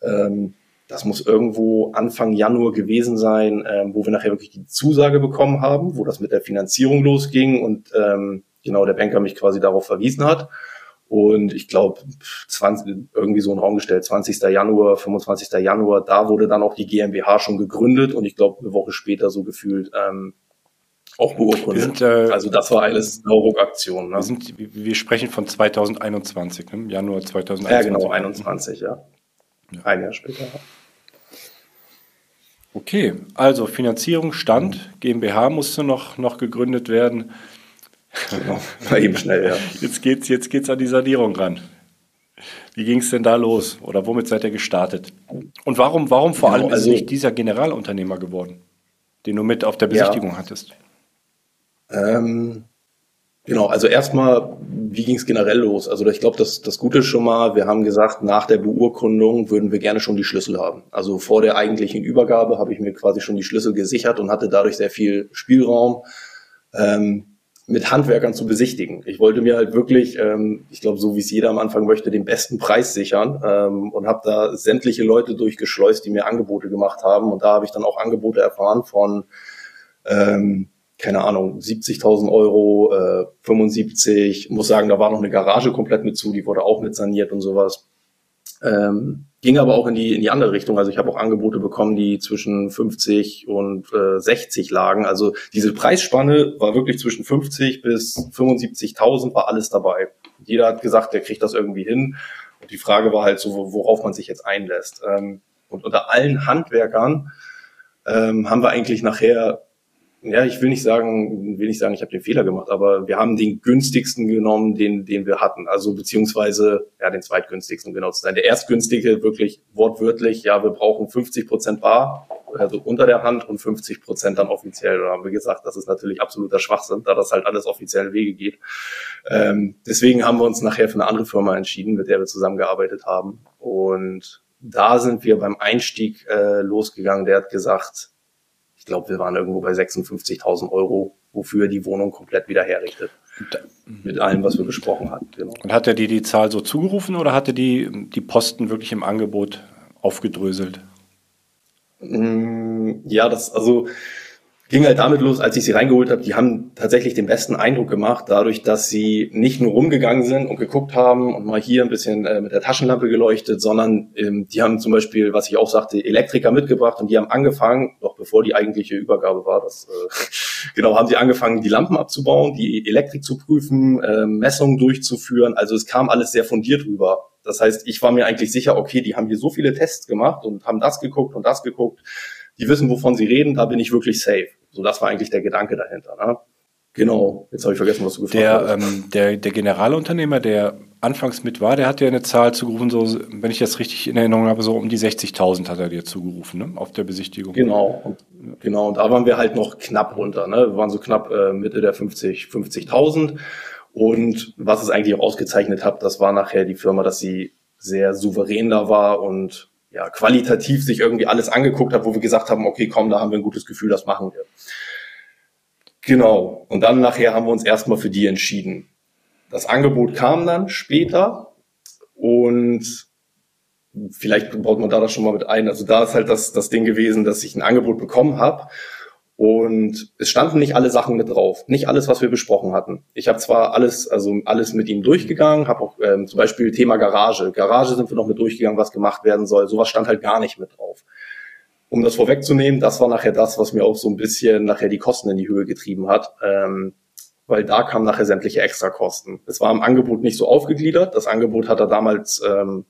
ähm, das muss irgendwo Anfang Januar gewesen sein, ähm, wo wir nachher wirklich die Zusage bekommen haben, wo das mit der Finanzierung losging und ähm, genau der Banker mich quasi darauf verwiesen hat. Und ich glaube, irgendwie so ein Raum gestellt, 20. Januar, 25. Januar, da wurde dann auch die GmbH schon gegründet und ich glaube, eine Woche später so gefühlt, ähm, Auch beurkundet. Äh, also das war alles Hauruck-Aktion. Ne? Wir, sind, wir sprechen von 2021, ne? Januar 2021. Ja, genau, 21, ja. ja. Ein Jahr später. Okay, also Finanzierung stand, GmbH musste noch, noch gegründet werden. <laughs> War eben schnell, ja. Jetzt geht's, jetzt geht's an die Sanierung ran. Wie ging es denn da los? Oder womit seid ihr gestartet? Und warum, warum vor genau, allem ist also, nicht dieser Generalunternehmer geworden, den du mit auf der Besichtigung ja. hattest? Ähm, genau, also erstmal, wie ging es generell los? Also ich glaube, das, das Gute ist schon mal, wir haben gesagt, nach der Beurkundung würden wir gerne schon die Schlüssel haben. Also vor der eigentlichen Übergabe habe ich mir quasi schon die Schlüssel gesichert und hatte dadurch sehr viel Spielraum. Ähm, mit Handwerkern zu besichtigen. Ich wollte mir halt wirklich, ähm, ich glaube, so wie es jeder am Anfang möchte, den besten Preis sichern ähm, und habe da sämtliche Leute durchgeschleust, die mir Angebote gemacht haben. Und da habe ich dann auch Angebote erfahren von ähm, keine Ahnung, 70.000 Euro, äh, 75, muss sagen, da war noch eine Garage komplett mit zu, die wurde auch mit saniert und sowas. Ähm, ging aber auch in die, in die andere Richtung. Also ich habe auch Angebote bekommen, die zwischen 50 und äh, 60 lagen. Also diese Preisspanne war wirklich zwischen 50 bis 75.000 war alles dabei. Jeder hat gesagt, der kriegt das irgendwie hin. Und die Frage war halt so, worauf man sich jetzt einlässt. Ähm, und unter allen Handwerkern ähm, haben wir eigentlich nachher ja, ich will nicht sagen, will nicht sagen, ich habe den Fehler gemacht, aber wir haben den günstigsten genommen, den, den wir hatten. Also beziehungsweise ja den zweitgünstigsten genau zu sein. Der erstgünstige wirklich wortwörtlich, ja, wir brauchen 50 Prozent bar, also unter der Hand und 50 Prozent dann offiziell. Da haben wir gesagt, das ist natürlich absoluter Schwachsinn, da das halt alles offizielle Wege geht. Ähm, deswegen haben wir uns nachher für eine andere Firma entschieden, mit der wir zusammengearbeitet haben. Und da sind wir beim Einstieg äh, losgegangen. Der hat gesagt, glaube, wir waren irgendwo bei 56.000 Euro, wofür die Wohnung komplett wieder herrichtet. Mit allem, was wir besprochen hatten. Genau. Und hat er dir die Zahl so zugerufen oder hatte die, die Posten wirklich im Angebot aufgedröselt? Mm, ja, das, also ging halt damit los, als ich sie reingeholt habe, die haben tatsächlich den besten Eindruck gemacht, dadurch, dass sie nicht nur rumgegangen sind und geguckt haben und mal hier ein bisschen äh, mit der Taschenlampe geleuchtet, sondern ähm, die haben zum Beispiel, was ich auch sagte, Elektriker mitgebracht und die haben angefangen, noch bevor die eigentliche Übergabe war, das äh, <laughs> genau, haben sie angefangen, die Lampen abzubauen, die Elektrik zu prüfen, äh, Messungen durchzuführen. Also es kam alles sehr fundiert rüber. Das heißt, ich war mir eigentlich sicher, okay, die haben hier so viele Tests gemacht und haben das geguckt und das geguckt. Die wissen, wovon sie reden, da bin ich wirklich safe. So, das war eigentlich der Gedanke dahinter. Ne? Genau, jetzt habe ich vergessen, was du gefragt der, hast. Ähm, der, der Generalunternehmer, der anfangs mit war, der hat ja eine Zahl zugerufen, so, wenn ich das richtig in Erinnerung habe, so um die 60.000 hat er dir zugerufen, ne? auf der Besichtigung. Genau, und, genau, und da waren wir halt noch knapp runter, ne? wir waren so knapp äh, Mitte der 50, 50.000 und was es eigentlich auch ausgezeichnet hat, das war nachher die Firma, dass sie sehr souverän da war und ja, qualitativ sich irgendwie alles angeguckt hat, wo wir gesagt haben, okay, komm, da haben wir ein gutes Gefühl, das machen wir. Genau. Und dann nachher haben wir uns erstmal für die entschieden. Das Angebot kam dann später und vielleicht baut man da das schon mal mit ein. Also da ist halt das, das Ding gewesen, dass ich ein Angebot bekommen habe und es standen nicht alle Sachen mit drauf, nicht alles, was wir besprochen hatten. Ich habe zwar alles, also alles mit ihm durchgegangen, habe auch ähm, zum Beispiel Thema Garage. Garage sind wir noch mit durchgegangen, was gemacht werden soll. Sowas stand halt gar nicht mit drauf. Um das vorwegzunehmen, das war nachher das, was mir auch so ein bisschen nachher die Kosten in die Höhe getrieben hat, ähm, weil da kamen nachher sämtliche Extrakosten. Es war im Angebot nicht so aufgegliedert. Das Angebot hat er damals ähm,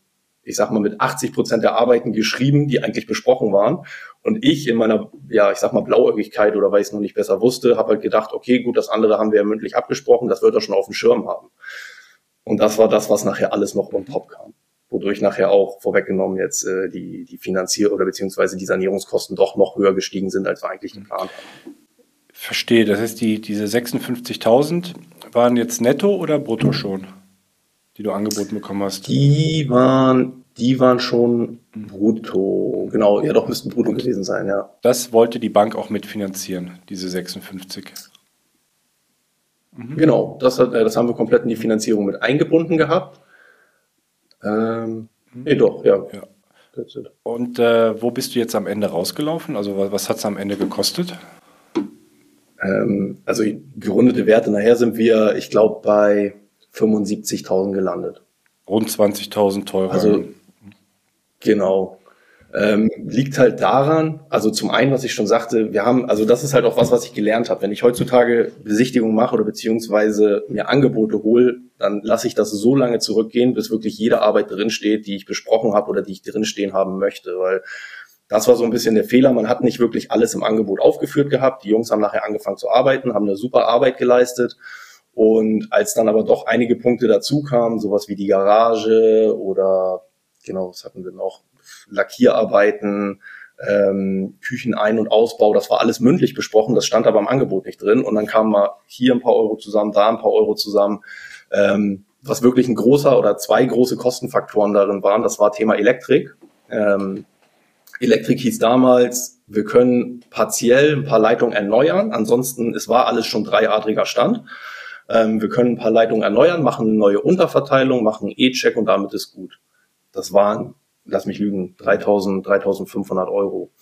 ich sag mal, mit 80 Prozent der Arbeiten geschrieben, die eigentlich besprochen waren. Und ich in meiner, ja, ich sag mal, Blauäugigkeit oder weil ich es noch nicht besser wusste, habe halt gedacht, okay, gut, das andere haben wir ja mündlich abgesprochen, das wird er schon auf dem Schirm haben. Und das war das, was nachher alles noch on top kam. Wodurch nachher auch vorweggenommen jetzt äh, die, die Finanzier- oder beziehungsweise die Sanierungskosten doch noch höher gestiegen sind, als wir eigentlich geplant haben. Verstehe, das heißt, die, diese 56.000 waren jetzt netto oder brutto schon? Die du angeboten bekommen hast? Die waren, die waren schon brutto. Genau, ja doch, müssten brutto gewesen sein, ja. Das wollte die Bank auch mitfinanzieren, diese 56. Mhm. Genau, das, hat, äh, das haben wir komplett in die Finanzierung mit eingebunden gehabt. Ähm, mhm. Nee, doch, ja. ja. Und äh, wo bist du jetzt am Ende rausgelaufen? Also was, was hat es am Ende gekostet? Ähm, also gerundete Werte, nachher sind wir, ich glaube, bei 75.000 gelandet. Rund 20.000 teurer. Also, genau. Ähm, liegt halt daran, also zum einen, was ich schon sagte, wir haben, also das ist halt auch was, was ich gelernt habe. Wenn ich heutzutage Besichtigung mache oder beziehungsweise mir Angebote hole, dann lasse ich das so lange zurückgehen, bis wirklich jede Arbeit drinsteht, die ich besprochen habe oder die ich drinstehen haben möchte. Weil das war so ein bisschen der Fehler. Man hat nicht wirklich alles im Angebot aufgeführt gehabt. Die Jungs haben nachher angefangen zu arbeiten, haben eine super Arbeit geleistet. Und als dann aber doch einige Punkte dazu kamen, sowas wie die Garage oder genau, was hatten wir noch? Lackierarbeiten, ähm, Küchenein- und Ausbau, das war alles mündlich besprochen, das stand aber im Angebot nicht drin. Und dann kamen mal hier ein paar Euro zusammen, da ein paar Euro zusammen. Ähm, was wirklich ein großer oder zwei große Kostenfaktoren darin waren, das war Thema Elektrik. Ähm, Elektrik hieß damals, wir können partiell ein paar Leitungen erneuern, ansonsten, es war alles schon dreiadriger Stand. Ähm, wir können ein paar Leitungen erneuern, machen eine neue Unterverteilung, machen E-Check und damit ist gut. Das waren lass mich lügen, 3000, 3500 Euro.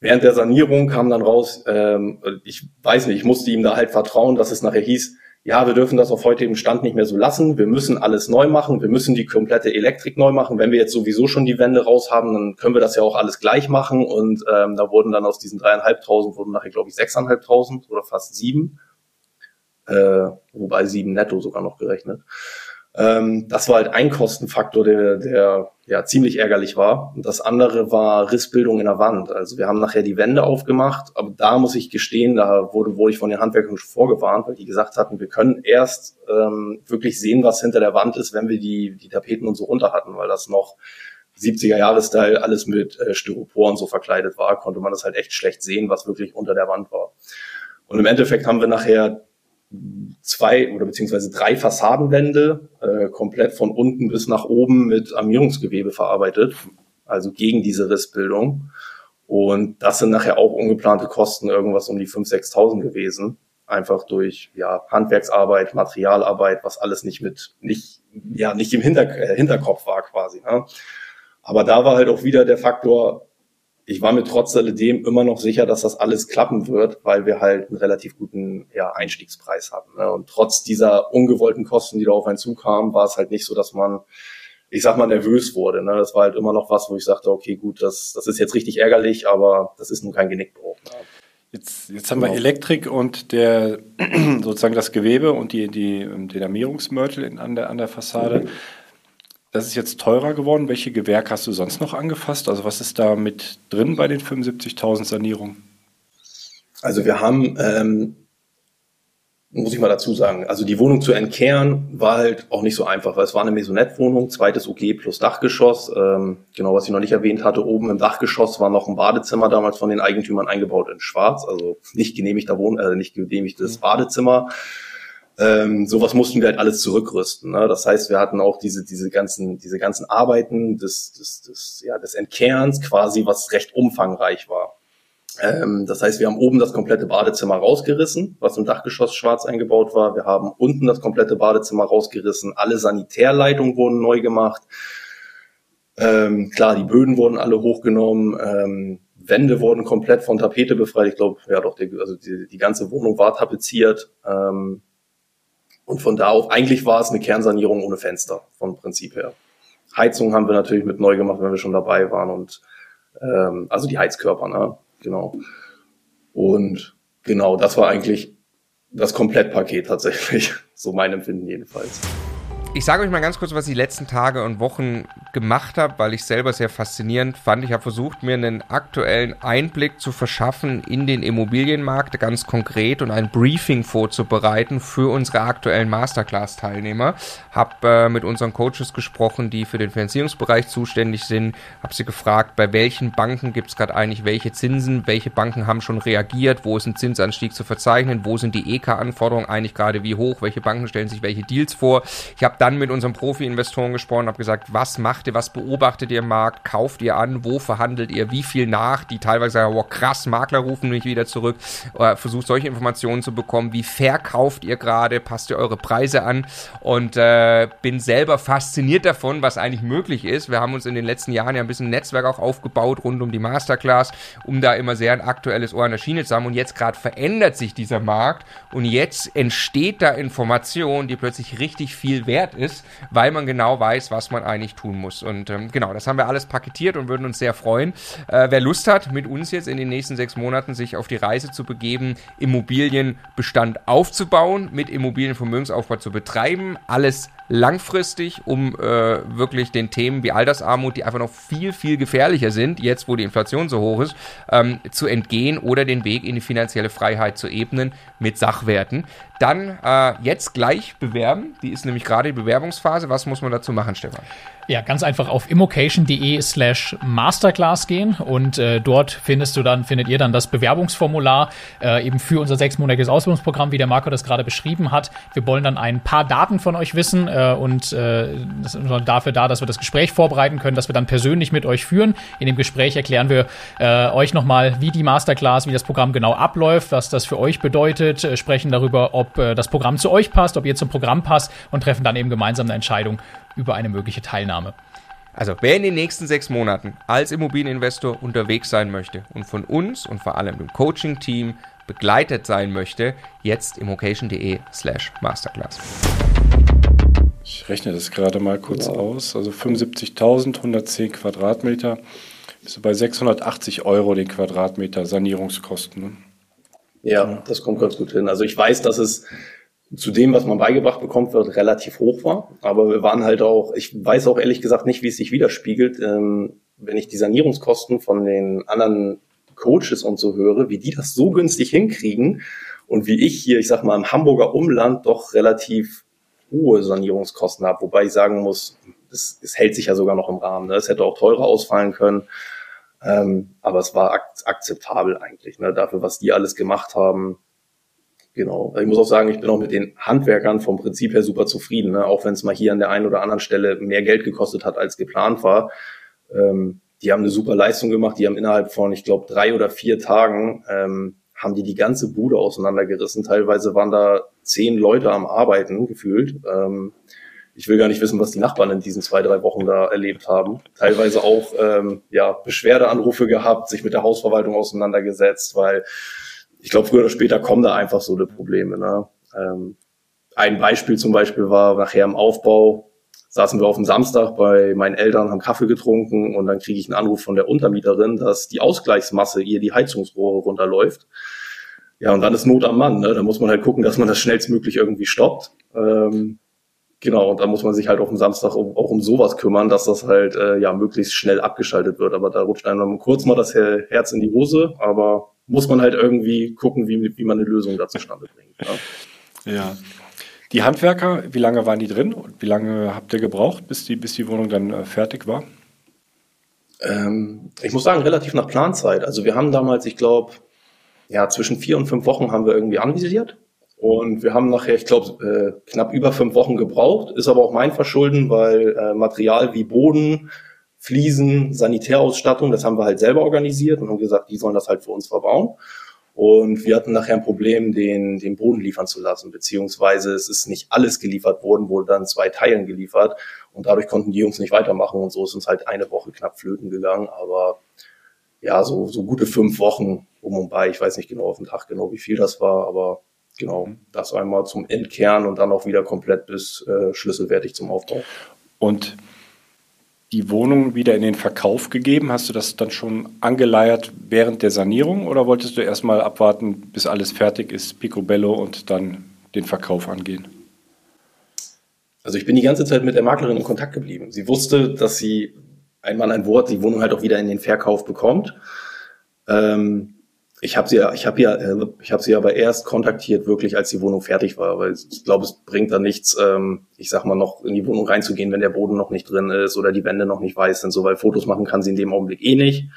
Während der Sanierung kam dann raus, ähm, ich weiß nicht, ich musste ihm da halt vertrauen, dass es nachher hieß, ja, wir dürfen das auf heutigem Stand nicht mehr so lassen, wir müssen alles neu machen, wir müssen die komplette Elektrik neu machen. Wenn wir jetzt sowieso schon die Wände raus haben, dann können wir das ja auch alles gleich machen. Und ähm, da wurden dann aus diesen dreieinhalbtausend, wurden nachher, glaube ich, sechseinhalbtausend oder fast sieben. Äh, wobei sieben netto sogar noch gerechnet. Ähm, das war halt ein Kostenfaktor, der, der ja ziemlich ärgerlich war. Und das andere war Rissbildung in der Wand. Also wir haben nachher die Wände aufgemacht, aber da muss ich gestehen, da wurde, wurde ich von den Handwerkern schon vorgewarnt, weil die gesagt hatten, wir können erst ähm, wirklich sehen, was hinter der Wand ist, wenn wir die, die Tapeten und so runter hatten, weil das noch 70er Jahresteil alles mit äh, Styropor und so verkleidet war, konnte man das halt echt schlecht sehen, was wirklich unter der Wand war. Und im Endeffekt haben wir nachher zwei oder beziehungsweise drei Fassadenwände äh, komplett von unten bis nach oben mit Armierungsgewebe verarbeitet, also gegen diese Rissbildung. Und das sind nachher auch ungeplante Kosten, irgendwas um die 5.000, 6.000 gewesen. Einfach durch ja, Handwerksarbeit, Materialarbeit, was alles nicht mit, nicht, ja, nicht im Hinter, äh, Hinterkopf war quasi. Ne? Aber da war halt auch wieder der Faktor, ich war mir trotz alledem immer noch sicher, dass das alles klappen wird, weil wir halt einen relativ guten ja, Einstiegspreis hatten. Ne? Und trotz dieser ungewollten Kosten, die da auf einen zukamen, war es halt nicht so, dass man, ich sag mal, nervös wurde. Ne? Das war halt immer noch was, wo ich sagte, okay, gut, das, das ist jetzt richtig ärgerlich, aber das ist nun kein Genickbruch. Ne? Jetzt, jetzt haben genau. wir Elektrik und der <clears throat> sozusagen das Gewebe und die, die, den Armierungsmörtel an der, an der Fassade. Mhm. Das ist jetzt teurer geworden. Welche Gewerke hast du sonst noch angefasst? Also was ist da mit drin bei den 75.000 Sanierungen? Also wir haben, ähm, muss ich mal dazu sagen, also die Wohnung zu entkehren war halt auch nicht so einfach, weil es war eine Maisonette-Wohnung, zweites OG plus Dachgeschoss. Ähm, genau, was ich noch nicht erwähnt hatte, oben im Dachgeschoss war noch ein Badezimmer damals von den Eigentümern eingebaut in Schwarz, also nicht genehmigter Wohn, äh, nicht genehmigtes mhm. Badezimmer. Ähm, sowas mussten wir halt alles zurückrüsten. Ne? Das heißt, wir hatten auch diese, diese ganzen, diese ganzen Arbeiten des, des, des, ja, des Entkerns quasi, was recht umfangreich war. Ähm, das heißt, wir haben oben das komplette Badezimmer rausgerissen, was im Dachgeschoss schwarz eingebaut war. Wir haben unten das komplette Badezimmer rausgerissen. Alle Sanitärleitungen wurden neu gemacht. Ähm, klar, die Böden wurden alle hochgenommen. Ähm, Wände wurden komplett von Tapete befreit. Ich glaube, ja doch, die, also die, die ganze Wohnung war tapeziert. Ähm, und von da auf, eigentlich war es eine Kernsanierung ohne Fenster, vom Prinzip her. Heizung haben wir natürlich mit neu gemacht, wenn wir schon dabei waren und ähm, also die Heizkörper, ne? Genau. Und genau, das war eigentlich das Komplettpaket tatsächlich. <laughs> So mein Empfinden jedenfalls. Ich sage euch mal ganz kurz, was die letzten Tage und Wochen gemacht habe, weil ich selber sehr faszinierend fand. Ich habe versucht, mir einen aktuellen Einblick zu verschaffen in den Immobilienmarkt, ganz konkret und ein Briefing vorzubereiten für unsere aktuellen Masterclass-Teilnehmer. Habe äh, mit unseren Coaches gesprochen, die für den Finanzierungsbereich zuständig sind. Habe sie gefragt, bei welchen Banken gibt es gerade eigentlich welche Zinsen, welche Banken haben schon reagiert, wo ist ein Zinsanstieg zu verzeichnen, wo sind die EK-Anforderungen eigentlich gerade wie hoch, welche Banken stellen sich welche Deals vor. Ich habe dann mit unseren Profi-Investoren gesprochen, habe gesagt, was macht ihr, was beobachtet ihr im Markt, kauft ihr an, wo verhandelt ihr, wie viel nach, die teilweise sagen, wow, krass, Makler rufen mich wieder zurück, oder versucht solche Informationen zu bekommen, wie verkauft ihr gerade, passt ihr eure Preise an und äh, bin selber fasziniert davon, was eigentlich möglich ist. Wir haben uns in den letzten Jahren ja ein bisschen Netzwerk auch aufgebaut rund um die Masterclass, um da immer sehr ein aktuelles Ohr an der Schiene zu haben und jetzt gerade verändert sich dieser Markt und jetzt entsteht da Information, die plötzlich richtig viel wert ist, weil man genau weiß, was man eigentlich tun muss. Muss. Und ähm, genau, das haben wir alles paketiert und würden uns sehr freuen. Äh, wer Lust hat, mit uns jetzt in den nächsten sechs Monaten sich auf die Reise zu begeben, Immobilienbestand aufzubauen, mit Immobilienvermögensaufbau zu betreiben, alles langfristig, um äh, wirklich den Themen wie Altersarmut, die einfach noch viel, viel gefährlicher sind, jetzt wo die Inflation so hoch ist, ähm, zu entgehen oder den Weg in die finanzielle Freiheit zu ebnen mit Sachwerten. Dann äh, jetzt gleich bewerben. Die ist nämlich gerade die Bewerbungsphase. Was muss man dazu machen, Stefan? Ja, ganz einfach auf immocation.de slash masterclass gehen und äh, dort findest du dann, findet ihr dann das Bewerbungsformular äh, eben für unser sechsmonatiges Ausbildungsprogramm, wie der Marco das gerade beschrieben hat. Wir wollen dann ein paar Daten von euch wissen äh, und äh, dafür da, dass wir das Gespräch vorbereiten können, dass wir dann persönlich mit euch führen. In dem Gespräch erklären wir äh, euch nochmal, wie die Masterclass, wie das Programm genau abläuft, was das für euch bedeutet, äh, sprechen darüber, ob äh, das Programm zu euch passt, ob ihr zum Programm passt und treffen dann eben gemeinsam eine Entscheidung über eine mögliche Teilnahme. Also wer in den nächsten sechs Monaten als Immobilieninvestor unterwegs sein möchte und von uns und vor allem dem Coaching-Team begleitet sein möchte, jetzt immocation.de slash masterclass. Ich rechne das gerade mal kurz ja. aus. Also 75.000, 110 Quadratmeter. Bist du bei 680 Euro den Quadratmeter Sanierungskosten. Ne? Ja, das kommt ganz gut hin. Also ich weiß, dass es zu dem, was man beigebracht bekommt, wird relativ hoch war. Aber wir waren halt auch, ich weiß auch ehrlich gesagt nicht, wie es sich widerspiegelt, ähm, wenn ich die Sanierungskosten von den anderen Coaches und so höre, wie die das so günstig hinkriegen und wie ich hier, ich sag mal, im Hamburger Umland doch relativ hohe Sanierungskosten habe. Wobei ich sagen muss, es, es hält sich ja sogar noch im Rahmen. Ne? Es hätte auch teurer ausfallen können. Ähm, aber es war ak akzeptabel eigentlich, ne? dafür, was die alles gemacht haben. Genau. Ich muss auch sagen, ich bin auch mit den Handwerkern vom Prinzip her super zufrieden, ne? auch wenn es mal hier an der einen oder anderen Stelle mehr Geld gekostet hat, als geplant war. Ähm, die haben eine super Leistung gemacht. Die haben innerhalb von, ich glaube, drei oder vier Tagen ähm, haben die die ganze Bude auseinandergerissen. Teilweise waren da zehn Leute am Arbeiten gefühlt. Ähm, ich will gar nicht wissen, was die Nachbarn in diesen zwei, drei Wochen da erlebt haben. Teilweise auch ähm, ja, Beschwerdeanrufe gehabt, sich mit der Hausverwaltung auseinandergesetzt, weil ich glaube, früher oder später kommen da einfach so die Probleme. Ne? Ähm, ein Beispiel zum Beispiel war nachher im Aufbau, saßen wir auf dem Samstag bei meinen Eltern, haben Kaffee getrunken und dann kriege ich einen Anruf von der Untermieterin, dass die Ausgleichsmasse ihr die Heizungsrohre runterläuft. Ja, und dann ist Not am Mann. Ne? Da muss man halt gucken, dass man das schnellstmöglich irgendwie stoppt. Ähm, genau, und da muss man sich halt auf dem Samstag auch, auch um sowas kümmern, dass das halt äh, ja möglichst schnell abgeschaltet wird. Aber da rutscht einem kurz mal das Herz in die Hose, aber muss man halt irgendwie gucken, wie, wie man eine Lösung da zustande bringt. Ja. ja. Die Handwerker, wie lange waren die drin und wie lange habt ihr gebraucht, bis die, bis die Wohnung dann äh, fertig war? Ähm, ich muss sagen, relativ nach Planzeit. Also wir haben damals, ich glaube, ja, zwischen vier und fünf Wochen haben wir irgendwie anvisiert. Und wir haben nachher, ich glaube, äh, knapp über fünf Wochen gebraucht. Ist aber auch mein Verschulden, weil äh, Material wie Boden, Fliesen, Sanitärausstattung, das haben wir halt selber organisiert und haben gesagt, die sollen das halt für uns verbauen. Und wir hatten nachher ein Problem, den, den Boden liefern zu lassen, beziehungsweise es ist nicht alles geliefert worden, wurde dann zwei Teilen geliefert und dadurch konnten die Jungs nicht weitermachen und so ist uns halt eine Woche knapp flöten gegangen, aber ja, so, so gute fünf Wochen um und bei, ich weiß nicht genau auf den Tag genau, wie viel das war, aber genau, das einmal zum Endkern und dann auch wieder komplett bis äh, schlüsselwertig zum Aufbau. Und die Wohnung wieder in den Verkauf gegeben? Hast du das dann schon angeleiert während der Sanierung oder wolltest du erstmal abwarten, bis alles fertig ist, Picobello und dann den Verkauf angehen? Also ich bin die ganze Zeit mit der Maklerin in Kontakt geblieben. Sie wusste, dass sie einmal ein Wort die Wohnung halt auch wieder in den Verkauf bekommt. Ähm, ich habe sie ja, ich habe ja, äh, ich habe sie aber erst kontaktiert, wirklich, als die Wohnung fertig war, weil ich glaube, es bringt da nichts, ähm, ich sag mal, noch in die Wohnung reinzugehen, wenn der Boden noch nicht drin ist oder die Wände noch nicht weiß sind, so weil Fotos machen kann sie in dem Augenblick eh nicht.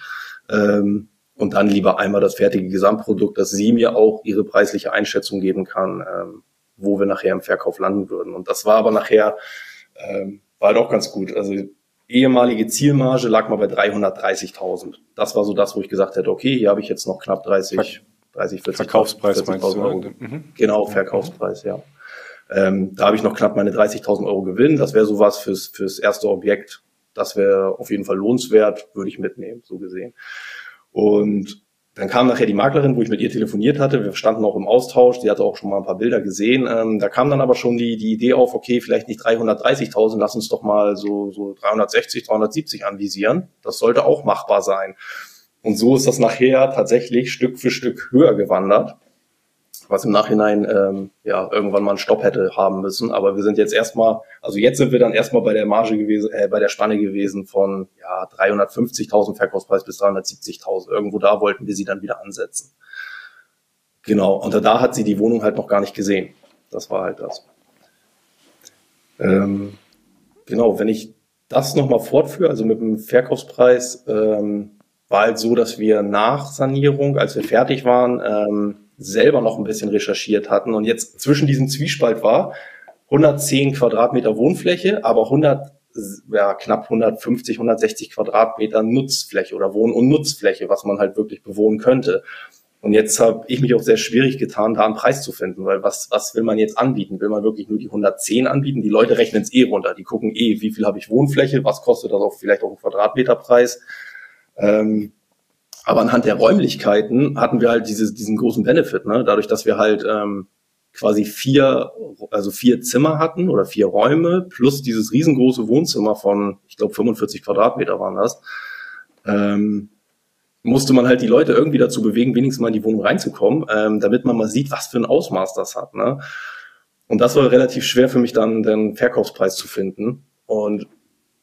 Ähm, und dann lieber einmal das fertige Gesamtprodukt, dass sie mir auch ihre preisliche Einschätzung geben kann, ähm, wo wir nachher im Verkauf landen würden. Und das war aber nachher, ähm, war halt auch ganz gut. Also ehemalige Zielmarge lag mal bei 330.000. Das war so das, wo ich gesagt hätte, okay, hier habe ich jetzt noch knapp 30, 30, 40 Verkaufspreis 40 meinst? Euro. Mhm. Genau, Verkaufspreis, ja. Ähm, da habe ich noch knapp meine 30.000 Euro Gewinn. Das wäre sowas fürs, fürs erste Objekt. Das wäre auf jeden Fall lohnenswert, würde ich mitnehmen, so gesehen. Und dann kam nachher die Maklerin, wo ich mit ihr telefoniert hatte. Wir standen auch im Austausch. Die hatte auch schon mal ein paar Bilder gesehen. Ähm, da kam dann aber schon die, die Idee auf, okay, vielleicht nicht 330.000, lass uns doch mal so, so 360, 370 anvisieren. Das sollte auch machbar sein. Und so ist das nachher tatsächlich Stück für Stück höher gewandert was im Nachhinein ähm, ja irgendwann mal einen Stopp hätte haben müssen. Aber wir sind jetzt erstmal, also jetzt sind wir dann erstmal bei der Marge gewesen, äh, bei der Spanne gewesen von ja 350.000 Verkaufspreis bis 370.000. Irgendwo da wollten wir sie dann wieder ansetzen. Genau. Und da hat sie die Wohnung halt noch gar nicht gesehen. Das war halt das. Ähm, genau. Wenn ich das nochmal fortführe, also mit dem Verkaufspreis, ähm, war halt so, dass wir nach Sanierung, als wir fertig waren, ähm, selber noch ein bisschen recherchiert hatten und jetzt zwischen diesem Zwiespalt war, 110 Quadratmeter Wohnfläche, aber 100, ja, knapp 150, 160 Quadratmeter Nutzfläche oder Wohn- und Nutzfläche, was man halt wirklich bewohnen könnte. Und jetzt habe ich mich auch sehr schwierig getan, da einen Preis zu finden, weil was, was will man jetzt anbieten? Will man wirklich nur die 110 anbieten? Die Leute rechnen es eh runter. Die gucken eh, wie viel habe ich Wohnfläche, was kostet das auch vielleicht auch ein Quadratmeterpreis. Ähm, aber anhand der Räumlichkeiten hatten wir halt dieses, diesen großen Benefit, ne? dadurch, dass wir halt ähm, quasi vier, also vier Zimmer hatten oder vier Räume plus dieses riesengroße Wohnzimmer von, ich glaube, 45 Quadratmeter waren das. Ähm, musste man halt die Leute irgendwie dazu bewegen, wenigstens mal in die Wohnung reinzukommen, ähm, damit man mal sieht, was für ein Ausmaß das hat. Ne? Und das war relativ schwer für mich dann, den Verkaufspreis zu finden. Und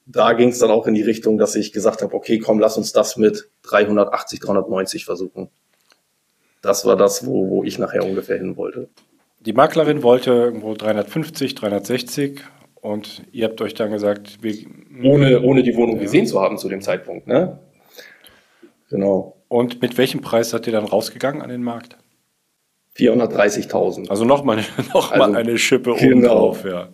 da ging es dann auch in die Richtung, dass ich gesagt habe, okay, komm, lass uns das mit 380, 390 versuchen. Das war das, wo, wo ich nachher ungefähr hin wollte. Die Maklerin wollte irgendwo 350, 360 und ihr habt euch dann gesagt, wir, ohne, ohne die Wohnung ja. gesehen zu haben zu dem Zeitpunkt, ne? Genau. Und mit welchem Preis seid ihr dann rausgegangen an den Markt? 430.000. Also nochmal noch <laughs> also, mal eine Schippe genau, oben drauf, ja.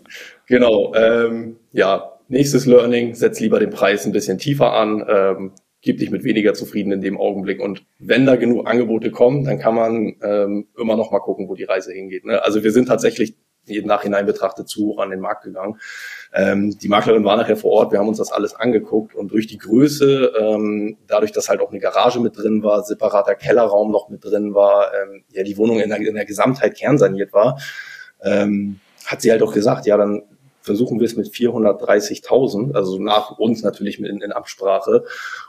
Genau, ähm, ja, nächstes Learning, setz lieber den Preis ein bisschen tiefer an, ähm, gib dich mit weniger zufrieden in dem Augenblick. Und wenn da genug Angebote kommen, dann kann man ähm, immer noch mal gucken, wo die Reise hingeht. Ne? Also wir sind tatsächlich im Nachhinein betrachtet zu hoch an den Markt gegangen. Ähm, die Maklerin war nachher vor Ort, wir haben uns das alles angeguckt und durch die Größe, ähm, dadurch, dass halt auch eine Garage mit drin war, separater Kellerraum noch mit drin war, ähm, ja die Wohnung in der, in der Gesamtheit kernsaniert war, ähm, hat sie halt auch gesagt, ja, dann versuchen wir es mit 430.000, also nach uns natürlich in, in, Absprache.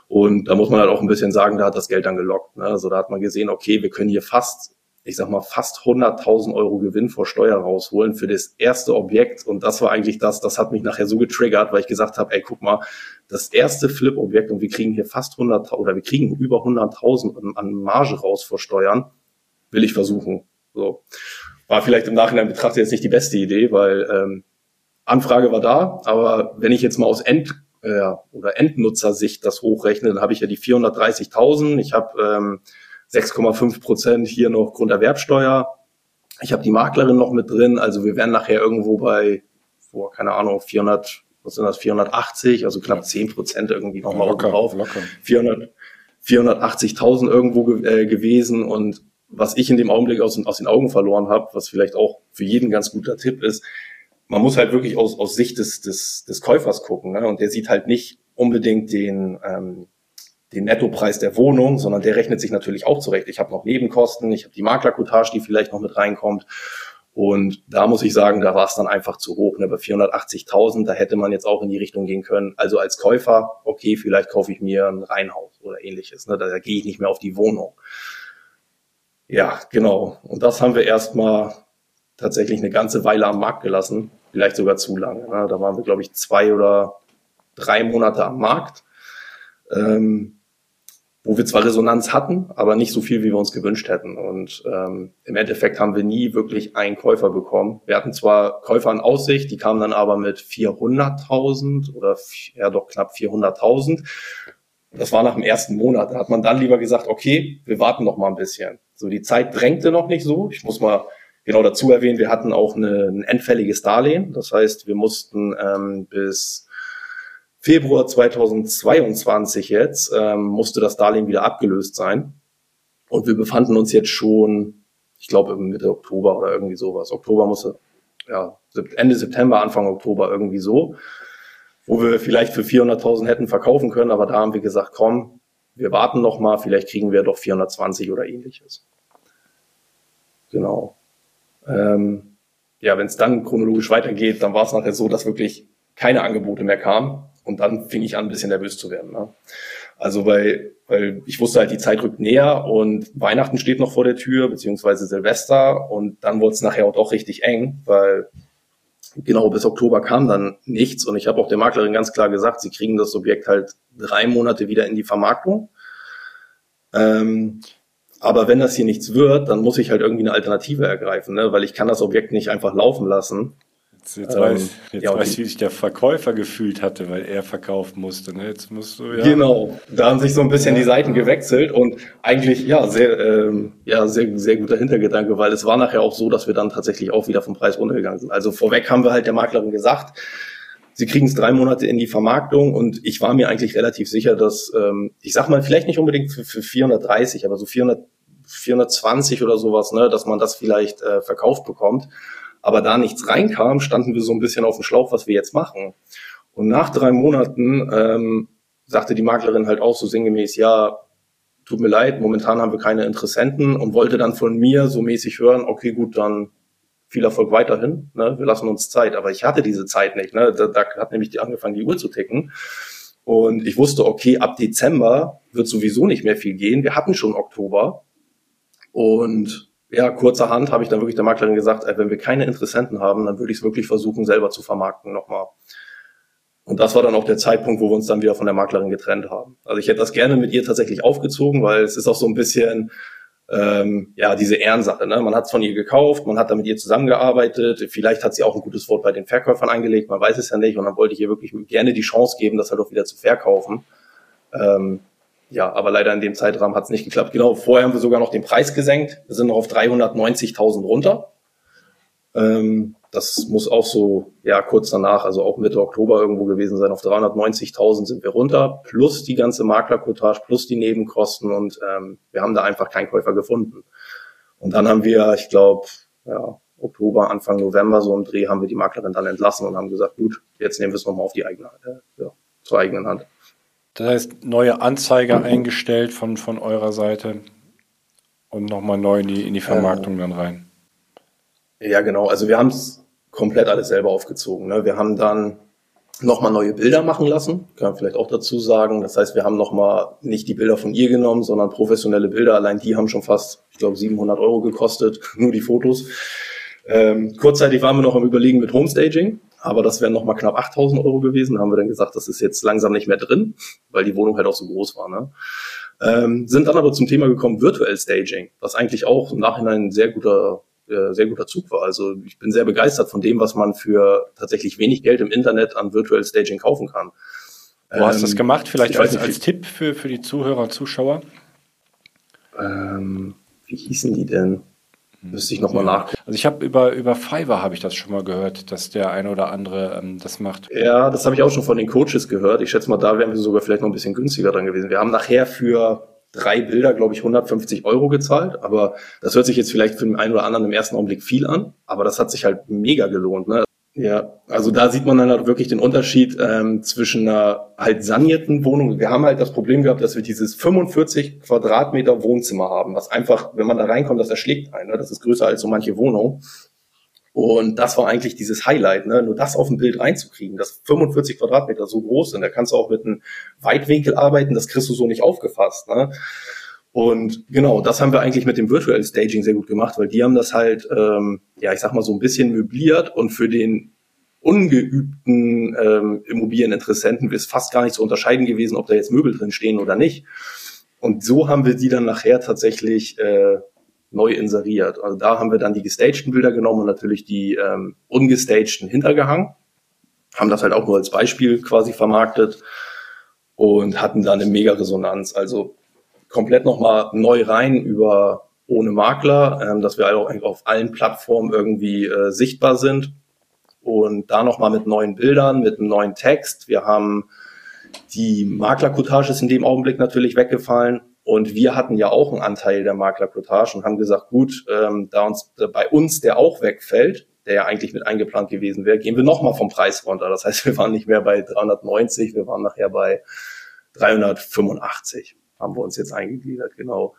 Und da muss man halt auch ein bisschen sagen, da hat das Geld dann gelockt. Ne? Also da hat man gesehen, okay, wir können hier fast, ich sag mal, fast 100.000 Euro Gewinn vor Steuer rausholen für das erste Objekt. Und das war eigentlich das, das hat mich nachher so getriggert, weil ich gesagt habe, ey, guck mal, das erste Flip-Objekt und wir kriegen hier fast 100.000 oder wir kriegen über 100.000 an Marge raus vor Steuern, will ich versuchen. So. War vielleicht im Nachhinein betrachtet jetzt nicht die beste Idee, weil ähm, Anfrage war da, aber wenn ich jetzt mal aus End äh, oder Endnutzersicht das hochrechne, dann habe ich ja die 430.000, ich habe ähm, 6,5 Prozent hier noch Grunderwerbsteuer, ich habe die Maklerin noch mit drin, also wir wären nachher irgendwo bei, vor, keine Ahnung, 400, was sind das, 480, also knapp 10 Prozent irgendwie nochmal locker, drauf. Locker. 400, 480.000 irgendwo ge äh, gewesen. Und was ich in dem Augenblick aus, aus den Augen verloren habe, was vielleicht auch für jeden ganz guter Tipp ist, man muss halt wirklich aus, aus Sicht des, des, des Käufers gucken. Ne? Und der sieht halt nicht unbedingt den, ähm, den Nettopreis der Wohnung, sondern der rechnet sich natürlich auch zurecht. Ich habe noch Nebenkosten, ich habe die Maklercoutage, die vielleicht noch mit reinkommt. Und da muss ich sagen, da war es dann einfach zu hoch. Ne? Bei 480.000, da hätte man jetzt auch in die Richtung gehen können. Also als Käufer, okay, vielleicht kaufe ich mir ein Reihenhaus oder ähnliches. Ne? Da, da gehe ich nicht mehr auf die Wohnung. Ja, genau. Und das haben wir erstmal tatsächlich eine ganze Weile am Markt gelassen vielleicht sogar zu lange. Ne? Da waren wir, glaube ich, zwei oder drei Monate am Markt, ähm, wo wir zwar Resonanz hatten, aber nicht so viel, wie wir uns gewünscht hätten. Und ähm, im Endeffekt haben wir nie wirklich einen Käufer bekommen. Wir hatten zwar Käufer in Aussicht, die kamen dann aber mit 400.000 oder ja doch knapp 400.000. Das war nach dem ersten Monat. Da hat man dann lieber gesagt, okay, wir warten noch mal ein bisschen. So, die Zeit drängte noch nicht so. Ich muss mal genau dazu erwähnen, wir hatten auch eine, ein endfälliges Darlehen. Das heißt, wir mussten ähm, bis Februar 2022 jetzt, ähm, musste das Darlehen wieder abgelöst sein. Und wir befanden uns jetzt schon, ich glaube, Mitte Oktober oder irgendwie sowas. Oktober musste, ja, Ende September, Anfang Oktober irgendwie so, wo wir vielleicht für 400.000 hätten verkaufen können, aber da haben wir gesagt, komm, wir warten noch mal, vielleicht kriegen wir doch 420 oder ähnliches. Genau. Ähm, ja, wenn es dann chronologisch weitergeht, dann war es nachher so, dass wirklich keine Angebote mehr kamen. Und dann fing ich an, ein bisschen nervös zu werden. Ne? Also weil, weil ich wusste halt, die Zeit rückt näher und Weihnachten steht noch vor der Tür, beziehungsweise Silvester. Und dann wurde es nachher auch doch richtig eng, weil genau bis Oktober kam dann nichts. Und ich habe auch der Maklerin ganz klar gesagt, sie kriegen das Objekt halt drei Monate wieder in die Vermarktung. Ähm, aber wenn das hier nichts wird, dann muss ich halt irgendwie eine Alternative ergreifen, ne? weil ich kann das Objekt nicht einfach laufen lassen. Jetzt, jetzt ähm, weiß, jetzt ja, weiß wie sich der Verkäufer gefühlt hatte, weil er verkaufen musste. Ne? Jetzt musst du, ja. Genau, da haben sich so ein bisschen die Seiten gewechselt und eigentlich ja sehr, ähm, ja sehr, sehr guter Hintergedanke, weil es war nachher auch so, dass wir dann tatsächlich auch wieder vom Preis runtergegangen sind. Also vorweg haben wir halt der Maklerin gesagt, Sie kriegen es drei Monate in die Vermarktung und ich war mir eigentlich relativ sicher, dass, ähm, ich sag mal, vielleicht nicht unbedingt für, für 430, aber so 400, 420 oder sowas, ne, dass man das vielleicht äh, verkauft bekommt. Aber da nichts reinkam, standen wir so ein bisschen auf dem Schlauch, was wir jetzt machen. Und nach drei Monaten ähm, sagte die Maklerin halt auch so sinngemäß, ja, tut mir leid, momentan haben wir keine Interessenten und wollte dann von mir so mäßig hören, okay, gut, dann viel Erfolg weiterhin. Ne? Wir lassen uns Zeit. Aber ich hatte diese Zeit nicht. Ne? Da, da hat nämlich die angefangen, die Uhr zu ticken. Und ich wusste, okay, ab Dezember wird sowieso nicht mehr viel gehen. Wir hatten schon Oktober. Und ja, kurzerhand habe ich dann wirklich der Maklerin gesagt, ey, wenn wir keine Interessenten haben, dann würde ich es wirklich versuchen, selber zu vermarkten nochmal. Und das war dann auch der Zeitpunkt, wo wir uns dann wieder von der Maklerin getrennt haben. Also ich hätte das gerne mit ihr tatsächlich aufgezogen, weil es ist auch so ein bisschen, ähm, ja, diese Ehrensache. Ne? Man hat es von ihr gekauft, man hat da mit ihr zusammengearbeitet, vielleicht hat sie auch ein gutes Wort bei den Verkäufern eingelegt, man weiß es ja nicht. Und dann wollte ich ihr wirklich gerne die Chance geben, das halt auch wieder zu verkaufen. Ähm, ja, aber leider in dem Zeitrahmen hat es nicht geklappt. Genau, vorher haben wir sogar noch den Preis gesenkt. Wir sind noch auf 390.000 runter. Ähm, das muss auch so, ja, kurz danach, also auch Mitte Oktober irgendwo gewesen sein. Auf 390.000 sind wir runter, plus die ganze Maklerkotage, plus die Nebenkosten und ähm, wir haben da einfach keinen Käufer gefunden. Und dann haben wir, ich glaube, ja, Oktober, Anfang November, so im Dreh, haben wir die Maklerin dann entlassen und haben gesagt, gut, jetzt nehmen wir es nochmal auf die eigene, äh, ja, zur eigenen Hand. Das heißt, neue Anzeige eingestellt von, von eurer Seite und nochmal neu in die, in die Vermarktung ähm, dann rein. Ja, genau. Also wir haben es komplett alles selber aufgezogen. Ne? Wir haben dann nochmal neue Bilder machen lassen, kann man vielleicht auch dazu sagen. Das heißt, wir haben nochmal nicht die Bilder von ihr genommen, sondern professionelle Bilder. Allein die haben schon fast, ich glaube, 700 Euro gekostet, <laughs> nur die Fotos. Ähm, kurzzeitig waren wir noch am Überlegen mit Homestaging, aber das wären nochmal knapp 8000 Euro gewesen. Da haben wir dann gesagt, das ist jetzt langsam nicht mehr drin, weil die Wohnung halt auch so groß war. Ne? Ähm, sind dann aber zum Thema gekommen, Virtual Staging, was eigentlich auch im Nachhinein ein sehr guter äh, sehr guter Zug war. Also ich bin sehr begeistert von dem, was man für tatsächlich wenig Geld im Internet an Virtual Staging kaufen kann. Wo ähm, hast du das ähm, gemacht? Vielleicht als, als Tipp für, für die Zuhörer und Zuschauer? Ähm, wie hießen die denn? Müsste ich nochmal ja. nachgucken. Also ich habe über, über Fiverr habe ich das schon mal gehört, dass der eine oder andere ähm, das macht. Ja, das habe ich auch schon von den Coaches gehört. Ich schätze mal, da wären wir sogar vielleicht noch ein bisschen günstiger dran gewesen. Wir haben nachher für drei Bilder, glaube ich, 150 Euro gezahlt. Aber das hört sich jetzt vielleicht für den einen oder anderen im ersten Augenblick viel an. Aber das hat sich halt mega gelohnt. Ne? Ja, also da sieht man dann halt wirklich den Unterschied ähm, zwischen einer halt sanierten Wohnung. Wir haben halt das Problem gehabt, dass wir dieses 45 Quadratmeter Wohnzimmer haben, was einfach, wenn man da reinkommt, das erschlägt einen. Ne? Das ist größer als so manche Wohnung. Und das war eigentlich dieses Highlight, ne? nur das auf dem Bild reinzukriegen, dass 45 Quadratmeter so groß sind. Da kannst du auch mit einem Weitwinkel arbeiten, das kriegst du so nicht aufgefasst. Ne? Und genau, das haben wir eigentlich mit dem Virtual Staging sehr gut gemacht, weil die haben das halt, ähm, ja, ich sag mal so ein bisschen möbliert und für den ungeübten ähm, Immobilieninteressenten ist fast gar nicht zu unterscheiden gewesen, ob da jetzt Möbel drin stehen oder nicht. Und so haben wir die dann nachher tatsächlich äh, neu inseriert. Also da haben wir dann die gestagten Bilder genommen und natürlich die ähm, ungestagten hintergehangen, haben das halt auch nur als Beispiel quasi vermarktet und hatten dann eine mega Resonanz. Also komplett nochmal neu rein über ohne Makler, ähm, dass wir auch auf allen Plattformen irgendwie äh, sichtbar sind. Und da nochmal mit neuen Bildern, mit einem neuen Text. Wir haben die Maklercoutage ist in dem Augenblick natürlich weggefallen. Und wir hatten ja auch einen Anteil der Maklercoutage und haben gesagt, gut, ähm, da uns äh, bei uns der auch wegfällt, der ja eigentlich mit eingeplant gewesen wäre, gehen wir nochmal vom Preis runter. Das heißt, <laughs> wir waren nicht mehr bei 390, wir waren nachher bei 385. haben wir uns jetzt eingegliedert, genau.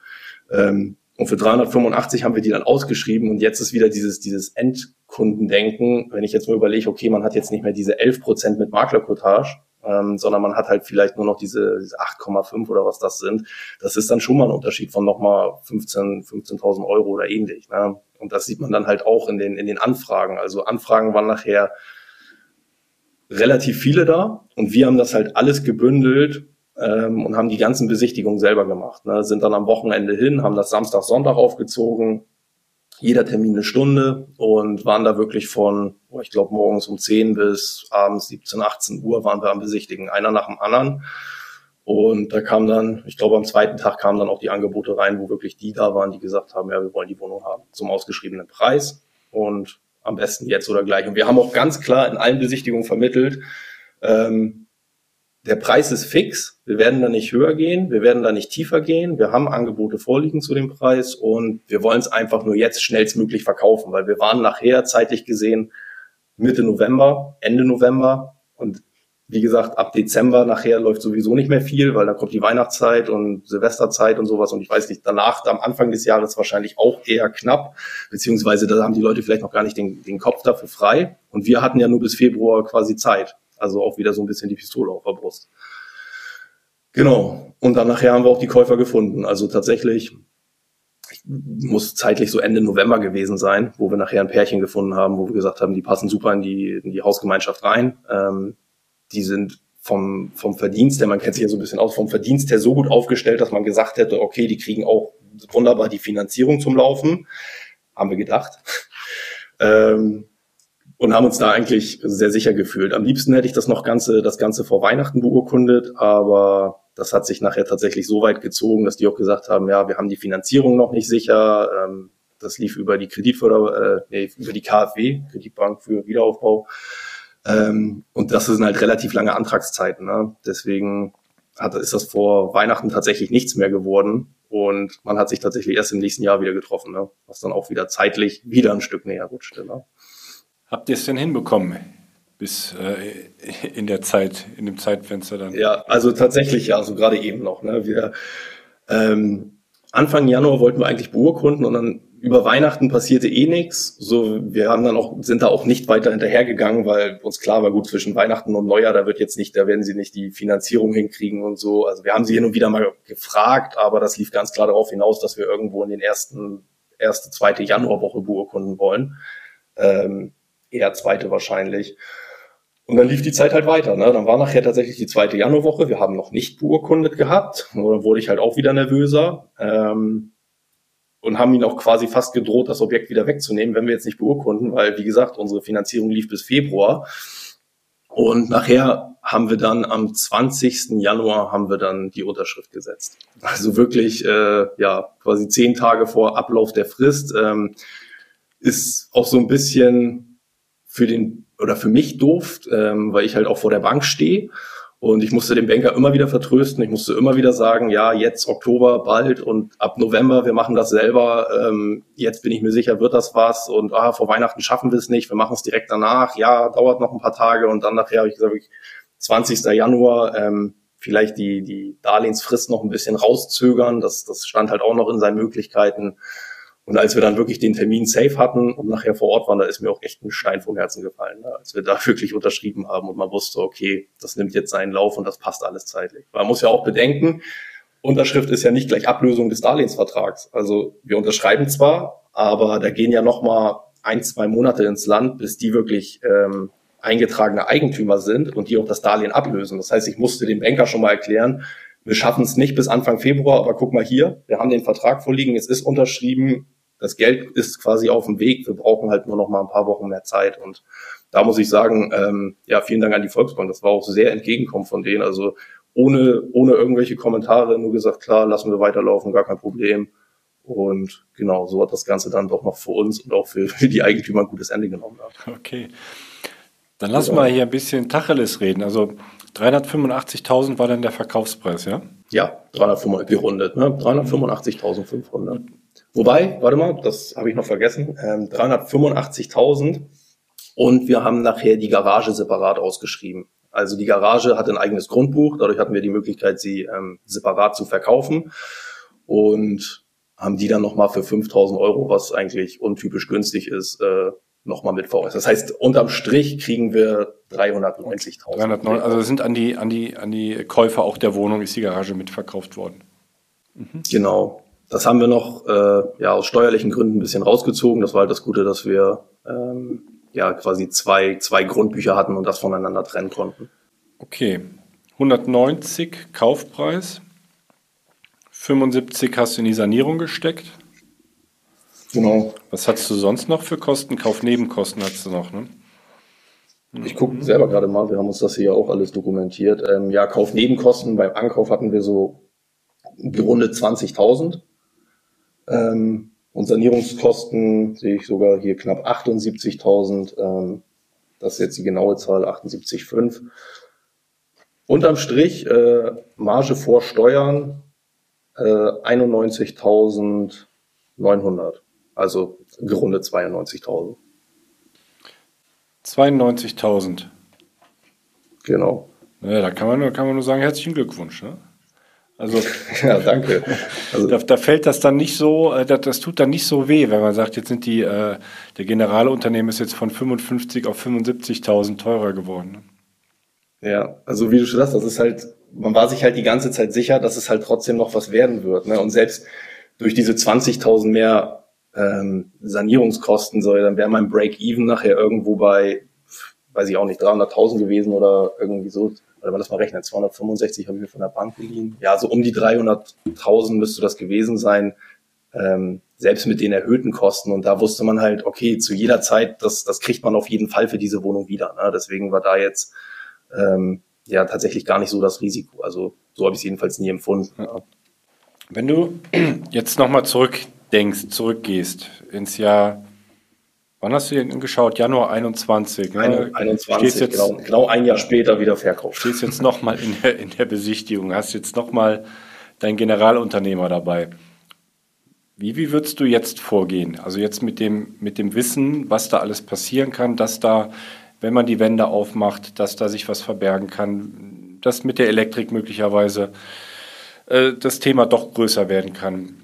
Ähm, und für 385 haben wir die dann ausgeschrieben und jetzt ist wieder dieses, dieses Endkundendenken. Wenn ich jetzt mal überlege, okay, man hat jetzt nicht mehr diese 11 Prozent mit Maklercottage, ähm, sondern man hat halt vielleicht nur noch diese, diese 8,5 oder was das sind. Das ist dann schon mal ein Unterschied von nochmal 15, 15.000 Euro oder ähnlich. Ne? Und das sieht man dann halt auch in den, in den Anfragen. Also Anfragen waren nachher relativ viele da und wir haben das halt alles gebündelt ähm, und haben die ganzen Besichtigungen selber gemacht. Ne? Sind dann am Wochenende hin, haben das Samstag, Sonntag aufgezogen, jeder Termin eine Stunde und waren da wirklich von, oh, ich glaube, morgens um 10 bis abends 17, 18 Uhr waren wir am Besichtigen, einer nach dem anderen. Und da kam dann, ich glaube, am zweiten Tag kamen dann auch die Angebote rein, wo wirklich die da waren, die gesagt haben, ja, wir wollen die Wohnung haben zum ausgeschriebenen Preis und am besten jetzt oder gleich. Und wir haben auch ganz klar in allen Besichtigungen vermittelt, ähm, der Preis ist fix. Wir werden da nicht höher gehen. Wir werden da nicht tiefer gehen. Wir haben Angebote vorliegen zu dem Preis und wir wollen es einfach nur jetzt schnellstmöglich verkaufen, weil wir waren nachher zeitlich gesehen Mitte November, Ende November und wie gesagt, ab Dezember nachher läuft sowieso nicht mehr viel, weil dann kommt die Weihnachtszeit und Silvesterzeit und sowas. Und ich weiß nicht, danach, am Anfang des Jahres wahrscheinlich auch eher knapp, beziehungsweise da haben die Leute vielleicht noch gar nicht den, den Kopf dafür frei. Und wir hatten ja nur bis Februar quasi Zeit. Also auch wieder so ein bisschen die Pistole auf der Brust. Genau. Und dann nachher haben wir auch die Käufer gefunden. Also tatsächlich muss zeitlich so Ende November gewesen sein, wo wir nachher ein Pärchen gefunden haben, wo wir gesagt haben, die passen super in die, in die Hausgemeinschaft rein. Ähm, die sind vom, vom Verdienst her, man kennt sich ja so ein bisschen aus, vom Verdienst her so gut aufgestellt, dass man gesagt hätte, okay, die kriegen auch wunderbar die Finanzierung zum Laufen. Haben wir gedacht. <laughs> Ähm, und haben uns da eigentlich sehr sicher gefühlt. Am liebsten hätte ich das noch ganze, das Ganze vor Weihnachten beurkundet, aber das hat sich nachher tatsächlich so weit gezogen, dass die auch gesagt haben, ja, wir haben die Finanzierung noch nicht sicher. Ähm, das lief über die Kreditförder, äh, nee, über die KfW, Kreditbank für Wiederaufbau. Ähm, und das sind halt relativ lange Antragszeiten. Ne? Deswegen hat, ist das vor Weihnachten tatsächlich nichts mehr geworden. Und man hat sich tatsächlich erst im nächsten Jahr wieder getroffen, ne? was dann auch wieder zeitlich wieder ein Stück näher rutschte. Ne? Habt ihr es denn hinbekommen? Bis äh, in der Zeit, in dem Zeitfenster dann? Ja, also tatsächlich ja, also gerade eben noch. Ne? Wir ähm, Anfang Januar wollten wir eigentlich beurkunden und dann über Weihnachten passierte eh nichts. So, wir haben dann auch, sind da auch nicht weiter hinterhergegangen, weil uns klar war, gut, zwischen Weihnachten und Neujahr, da wird jetzt nicht, da werden sie nicht die Finanzierung hinkriegen und so. Also wir haben sie hin und wieder mal gefragt, aber das lief ganz klar darauf hinaus, dass wir irgendwo in den ersten, erste, zweite Januarwoche beurkunden wollen. Ähm, eher zweite wahrscheinlich. Und dann lief die Zeit halt weiter. Ne? Dann war nachher tatsächlich die zweite Januarwoche. Wir haben noch nicht beurkundet gehabt. Und dann wurde ich halt auch wieder nervöser. Ähm, und haben ihn auch quasi fast gedroht, das Objekt wieder wegzunehmen, wenn wir jetzt nicht beurkunden, weil, wie gesagt, unsere Finanzierung lief bis Februar. Und nachher haben wir dann am 20. Januar haben wir dann die Unterschrift gesetzt. Also wirklich, äh, ja, quasi zehn Tage vor Ablauf der Frist. Ähm, ist auch so ein bisschen für den oder für mich doof, ähm, weil ich halt auch vor der Bank stehe und ich musste den Banker immer wieder vertrösten. Ich musste immer wieder sagen, ja, jetzt Oktober bald und ab November, wir machen das selber. Ähm, jetzt bin ich mir sicher, wird das was und ah, vor Weihnachten schaffen wir es nicht. Wir machen es direkt danach. Ja, dauert noch ein paar Tage und dann nachher habe ich gesagt, 20. Januar, ähm, vielleicht die, die Darlehensfrist noch ein bisschen rauszögern. Das, das stand halt auch noch in seinen Möglichkeiten. Und als wir dann wirklich den Termin safe hatten und nachher vor Ort waren, da ist mir auch echt ein Stein vom Herzen gefallen, ne? als wir da <laughs> wirklich unterschrieben haben und man wusste, okay, das nimmt jetzt seinen Lauf und das passt alles zeitlich. Man muss ja auch bedenken, Unterschrift ist ja nicht gleich Ablösung des Darlehensvertrags. Also wir unterschreiben zwar, aber da gehen ja noch mal ein, zwei Monate ins Land, bis die wirklich ähm, eingetragene Eigentümer sind und die auch das Darlehen ablösen. Das heißt, ich musste dem Banker schon mal erklären, wir schaffen es nicht bis Anfang Februar, aber guck mal hier, wir haben den Vertrag vorliegen, es ist unterschrieben, das Geld ist quasi auf dem Weg, wir brauchen halt nur noch mal ein paar Wochen mehr Zeit und da muss ich sagen, ähm, ja, vielen Dank an die Volksbank, das war auch sehr entgegenkommen von denen, also ohne, ohne irgendwelche Kommentare, nur gesagt, klar, lassen wir weiterlaufen, gar kein Problem. Und genau, so hat das Ganze dann doch noch für uns und auch für, für die Eigentümer ein gutes Ende genommen. Okay. Dann lass ja. mal hier ein bisschen Tacheles reden. Also 385.000 war dann der Verkaufspreis, ja? Ja, 385, gerundet, ne? 385.500. Wobei, warte mal, das habe ich noch vergessen, ähm, 385.000 und wir haben nachher die Garage separat ausgeschrieben. Also die Garage hat ein eigenes Grundbuch, dadurch hatten wir die Möglichkeit, sie ähm, separat zu verkaufen und haben die dann nochmal für 5000 Euro, was eigentlich untypisch günstig ist, äh, nochmal mit veräußert. Das heißt, unterm Strich kriegen wir 390.000. 309, also sind an die, an, die, an die Käufer auch der Wohnung ist die Garage mitverkauft worden. Mhm. Genau. Das haben wir noch äh, ja, aus steuerlichen Gründen ein bisschen rausgezogen. Das war halt das Gute, dass wir ähm, ja quasi zwei, zwei Grundbücher hatten und das voneinander trennen konnten. Okay. 190 Kaufpreis. 75 hast du in die Sanierung gesteckt. Genau. Was hast du sonst noch für Kosten? Kaufnebenkosten hast du noch, ne? Ich gucke selber gerade mal, wir haben uns das hier auch alles dokumentiert. Ähm, ja, Kaufnebenkosten beim Ankauf hatten wir so gerundet 20.000. Ähm, und Sanierungskosten sehe ich sogar hier knapp 78.000. Ähm, das ist jetzt die genaue Zahl, 78,5. Unterm Strich, äh, Marge vor Steuern äh, 91.900. Also gerundet 92.000. 92.000. Genau. Ja, da kann man, nur, kann man nur sagen, herzlichen Glückwunsch. Ne? Also, <laughs> ja, danke. Also, da, da, fällt das dann nicht so, äh, das, das, tut dann nicht so weh, wenn man sagt, jetzt sind die, äh, der Generalunternehmen ist jetzt von 55 auf 75.000 teurer geworden. Ne? Ja, also wie du schon sagst, das ist halt, man war sich halt die ganze Zeit sicher, dass es halt trotzdem noch was werden wird. Ne? Und selbst durch diese 20.000 mehr ähm, Sanierungskosten soll, dann wäre mein Break-Even nachher irgendwo bei, weiß ich auch nicht, 300.000 gewesen oder irgendwie so. Oder mal das mal rechnen, 265 habe ich mir von der Bank geliehen. Ja, so um die 300.000 müsste das gewesen sein, ähm, selbst mit den erhöhten Kosten. Und da wusste man halt, okay, zu jeder Zeit, das, das kriegt man auf jeden Fall für diese Wohnung wieder. Ne? Deswegen war da jetzt ähm, ja tatsächlich gar nicht so das Risiko. Also so habe ich es jedenfalls nie empfunden. Ja. Wenn du <clears throat> jetzt nochmal zurück denkst, zurückgehst ins Jahr, wann hast du denn geschaut? Januar 21. Ne? 21, jetzt, genau, genau ein Jahr später wieder verkauft. Stehst jetzt nochmal in der, in der Besichtigung, hast jetzt nochmal deinen Generalunternehmer dabei. Wie, wie würdest du jetzt vorgehen? Also jetzt mit dem, mit dem Wissen, was da alles passieren kann, dass da, wenn man die Wände aufmacht, dass da sich was verbergen kann, dass mit der Elektrik möglicherweise äh, das Thema doch größer werden kann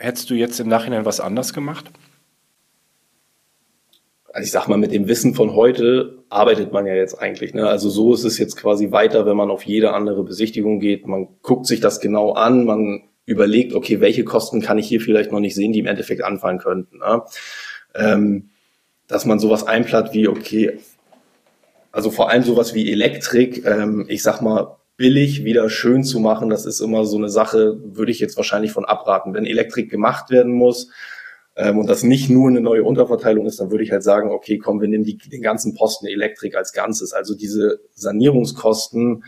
hättest du jetzt im Nachhinein was anders gemacht? Also ich sag mal, mit dem Wissen von heute arbeitet man ja jetzt eigentlich. Ne? Also so ist es jetzt quasi weiter, wenn man auf jede andere Besichtigung geht. Man guckt sich das genau an, man überlegt, okay, welche Kosten kann ich hier vielleicht noch nicht sehen, die im Endeffekt anfallen könnten. Ne? Ähm, dass man sowas einplatt wie, okay, also vor allem sowas wie Elektrik, ähm, ich sag mal, billig wieder schön zu machen, das ist immer so eine Sache, würde ich jetzt wahrscheinlich von abraten. Wenn Elektrik gemacht werden muss ähm, und das nicht nur eine neue Unterverteilung ist, dann würde ich halt sagen, okay, komm, wir nehmen die, den ganzen Posten Elektrik als Ganzes. Also diese Sanierungskosten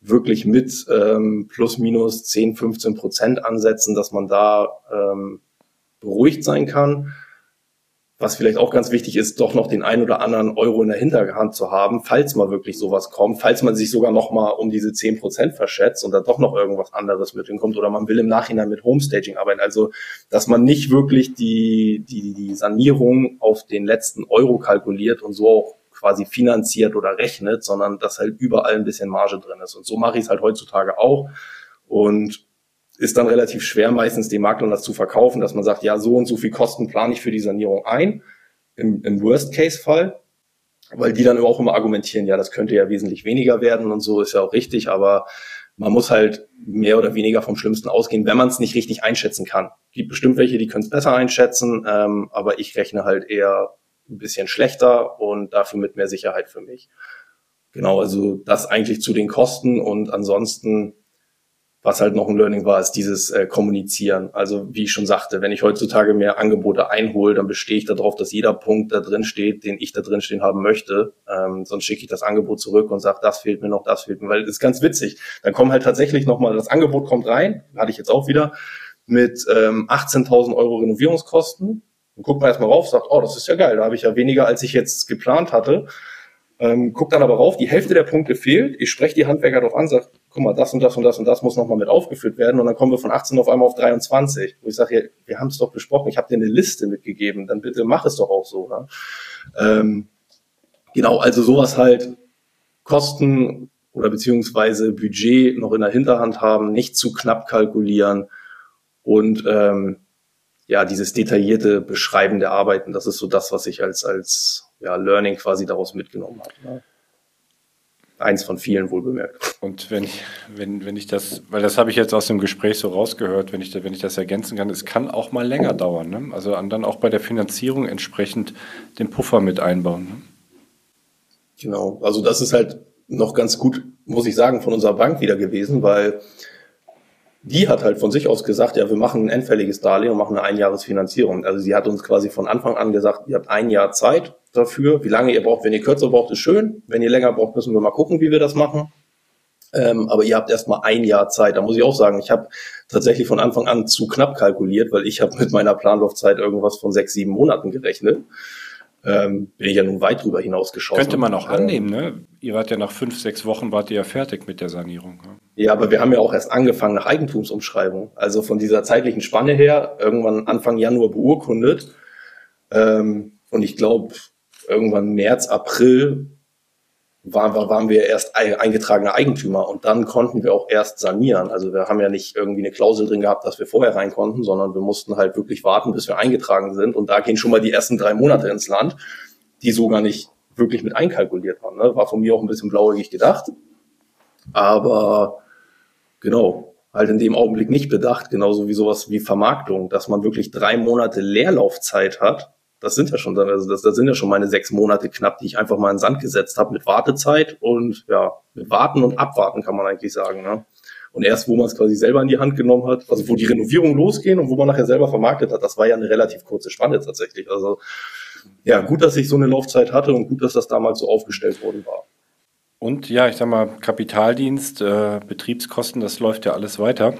wirklich mit ähm, plus minus 10, 15 Prozent ansetzen, dass man da ähm, beruhigt sein kann was vielleicht auch ganz wichtig ist, doch noch den ein oder anderen Euro in der Hinterhand zu haben, falls mal wirklich sowas kommt, falls man sich sogar noch mal um diese zehn Prozent verschätzt und da doch noch irgendwas anderes mit hinkommt oder man will im Nachhinein mit Homestaging arbeiten. Also, dass man nicht wirklich die, die, die Sanierung auf den letzten Euro kalkuliert und so auch quasi finanziert oder rechnet, sondern dass halt überall ein bisschen Marge drin ist. Und so mache ich es halt heutzutage auch. Und ist dann relativ schwer, meistens den Maklern das zu verkaufen, dass man sagt, ja, so und so viel Kosten plane ich für die Sanierung ein, im, im Worst-Case-Fall, weil die dann auch immer argumentieren, ja, das könnte ja wesentlich weniger werden und so ist ja auch richtig, aber man muss halt mehr oder weniger vom Schlimmsten ausgehen, wenn man es nicht richtig einschätzen kann. Gibt bestimmt welche, die können es besser einschätzen, ähm, aber ich rechne halt eher ein bisschen schlechter und dafür mit mehr Sicherheit für mich. Genau, also das eigentlich zu den Kosten und ansonsten was halt noch ein Learning war, ist dieses äh, Kommunizieren. Also wie ich schon sagte, wenn ich heutzutage mehr Angebote einhole, dann bestehe ich darauf, dass jeder Punkt da drin steht, den ich da drin stehen haben möchte. Ähm, sonst schicke ich das Angebot zurück und sage, das fehlt mir noch, das fehlt mir, weil das ist ganz witzig. Dann kommen halt tatsächlich nochmal, das Angebot kommt rein, hatte ich jetzt auch wieder, mit ähm, 18.000 Euro Renovierungskosten. Und guckt man erstmal rauf, sagt, oh, das ist ja geil, da habe ich ja weniger, als ich jetzt geplant hatte. Ähm, guckt dann aber rauf, die Hälfte der Punkte fehlt. Ich spreche die Handwerker darauf an, sage, guck mal, das und das und das und das muss nochmal mit aufgeführt werden. Und dann kommen wir von 18 auf einmal auf 23. Wo ich sage, ja, wir haben es doch besprochen, ich habe dir eine Liste mitgegeben, dann bitte mach es doch auch so. Ne? Ähm, genau, also sowas halt Kosten oder beziehungsweise Budget noch in der Hinterhand haben, nicht zu knapp kalkulieren und ähm, ja, dieses detaillierte Beschreiben der Arbeiten, das ist so das, was ich als, als ja, Learning quasi daraus mitgenommen habe. Ne? Eins von vielen wohl bemerkt. Und wenn ich, wenn, wenn ich das, weil das habe ich jetzt aus dem Gespräch so rausgehört, wenn ich, wenn ich das ergänzen kann, es kann auch mal länger dauern. Ne? Also dann auch bei der Finanzierung entsprechend den Puffer mit einbauen. Ne? Genau, also das ist halt noch ganz gut, muss ich sagen, von unserer Bank wieder gewesen, weil die hat halt von sich aus gesagt, ja, wir machen ein endfälliges Darlehen und machen eine Einjahresfinanzierung. Also sie hat uns quasi von Anfang an gesagt, ihr habt ein Jahr Zeit dafür. Wie lange ihr braucht, wenn ihr kürzer braucht, ist schön. Wenn ihr länger braucht, müssen wir mal gucken, wie wir das machen. Ähm, aber ihr habt erstmal ein Jahr Zeit. Da muss ich auch sagen, ich habe tatsächlich von Anfang an zu knapp kalkuliert, weil ich habe mit meiner Planlaufzeit irgendwas von sechs, sieben Monaten gerechnet ähm, bin ich ja nun weit drüber hinausgeschossen. Könnte man auch annehmen, ne? Ihr wart ja nach fünf, sechs Wochen wart ihr ja fertig mit der Sanierung. Ne? Ja, aber wir haben ja auch erst angefangen nach Eigentumsumschreibung. Also von dieser zeitlichen Spanne her, irgendwann Anfang Januar beurkundet. Ähm, und ich glaube, irgendwann März, April waren, waren wir erst eingetragener Eigentümer und dann konnten wir auch erst sanieren. Also wir haben ja nicht irgendwie eine Klausel drin gehabt, dass wir vorher rein konnten, sondern wir mussten halt wirklich warten, bis wir eingetragen sind. Und da gehen schon mal die ersten drei Monate ins Land, die so gar nicht wirklich mit einkalkuliert waren. Ne? War von mir auch ein bisschen blauäugig gedacht. Aber genau, halt in dem Augenblick nicht bedacht, genauso wie sowas wie Vermarktung, dass man wirklich drei Monate Leerlaufzeit hat das sind ja schon, also das, das sind ja schon meine sechs Monate knapp, die ich einfach mal in den Sand gesetzt habe mit Wartezeit und ja, mit Warten und Abwarten kann man eigentlich sagen. Ne? Und erst, wo man es quasi selber in die Hand genommen hat, also wo die Renovierungen losgehen und wo man nachher selber vermarktet hat, das war ja eine relativ kurze Spanne tatsächlich. Also ja, gut, dass ich so eine Laufzeit hatte und gut, dass das damals so aufgestellt worden war. Und ja, ich sag mal, Kapitaldienst, äh, Betriebskosten, das läuft ja alles weiter.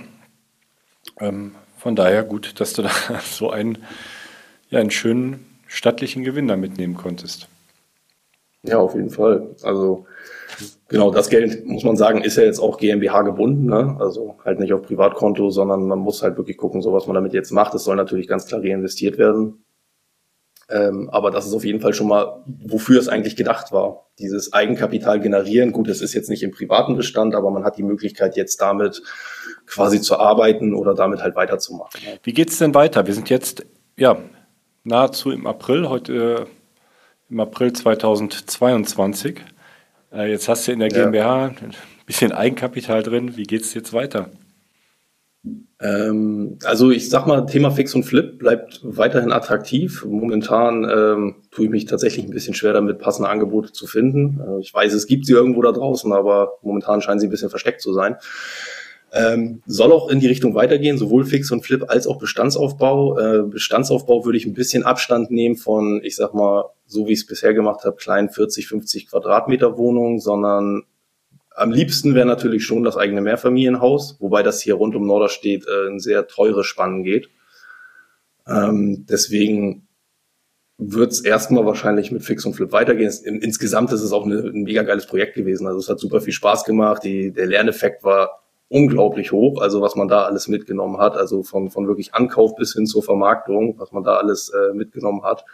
Ähm, von daher gut, dass du da <laughs> so einen, ja, einen schönen stattlichen Gewinn da mitnehmen konntest. Ja, auf jeden Fall. Also genau, das Geld, muss man sagen, ist ja jetzt auch GmbH gebunden, ne? also halt nicht auf Privatkonto, sondern man muss halt wirklich gucken, so was man damit jetzt macht. Es soll natürlich ganz klar reinvestiert werden. Ähm, aber das ist auf jeden Fall schon mal, wofür es eigentlich gedacht war. Dieses Eigenkapital generieren. Gut, es ist jetzt nicht im privaten Bestand, aber man hat die Möglichkeit, jetzt damit quasi zu arbeiten oder damit halt weiterzumachen. Wie geht's denn weiter? Wir sind jetzt ja nahezu im April, heute äh, im April 2022. Äh, jetzt hast du in der GmbH ein bisschen Eigenkapital drin. Wie geht es jetzt weiter? Ähm, also ich sag mal, Thema Fix und Flip bleibt weiterhin attraktiv. Momentan ähm, tue ich mich tatsächlich ein bisschen schwer damit, passende Angebote zu finden. Äh, ich weiß, es gibt sie irgendwo da draußen, aber momentan scheinen sie ein bisschen versteckt zu sein. Ähm, soll auch in die Richtung weitergehen, sowohl Fix und Flip als auch Bestandsaufbau. Äh, Bestandsaufbau würde ich ein bisschen Abstand nehmen von, ich sag mal, so wie ich es bisher gemacht habe, kleinen 40, 50 Quadratmeter Wohnungen, sondern am liebsten wäre natürlich schon das eigene Mehrfamilienhaus, wobei das hier rund um Norderstedt äh, ein sehr teures Spannen geht. Ähm, deswegen wird es erstmal wahrscheinlich mit Fix und Flip weitergehen. insgesamt ist es auch eine, ein mega geiles Projekt gewesen. Also es hat super viel Spaß gemacht. Die, der Lerneffekt war unglaublich hoch, also was man da alles mitgenommen hat, also von, von wirklich Ankauf bis hin zur Vermarktung, was man da alles äh, mitgenommen hat.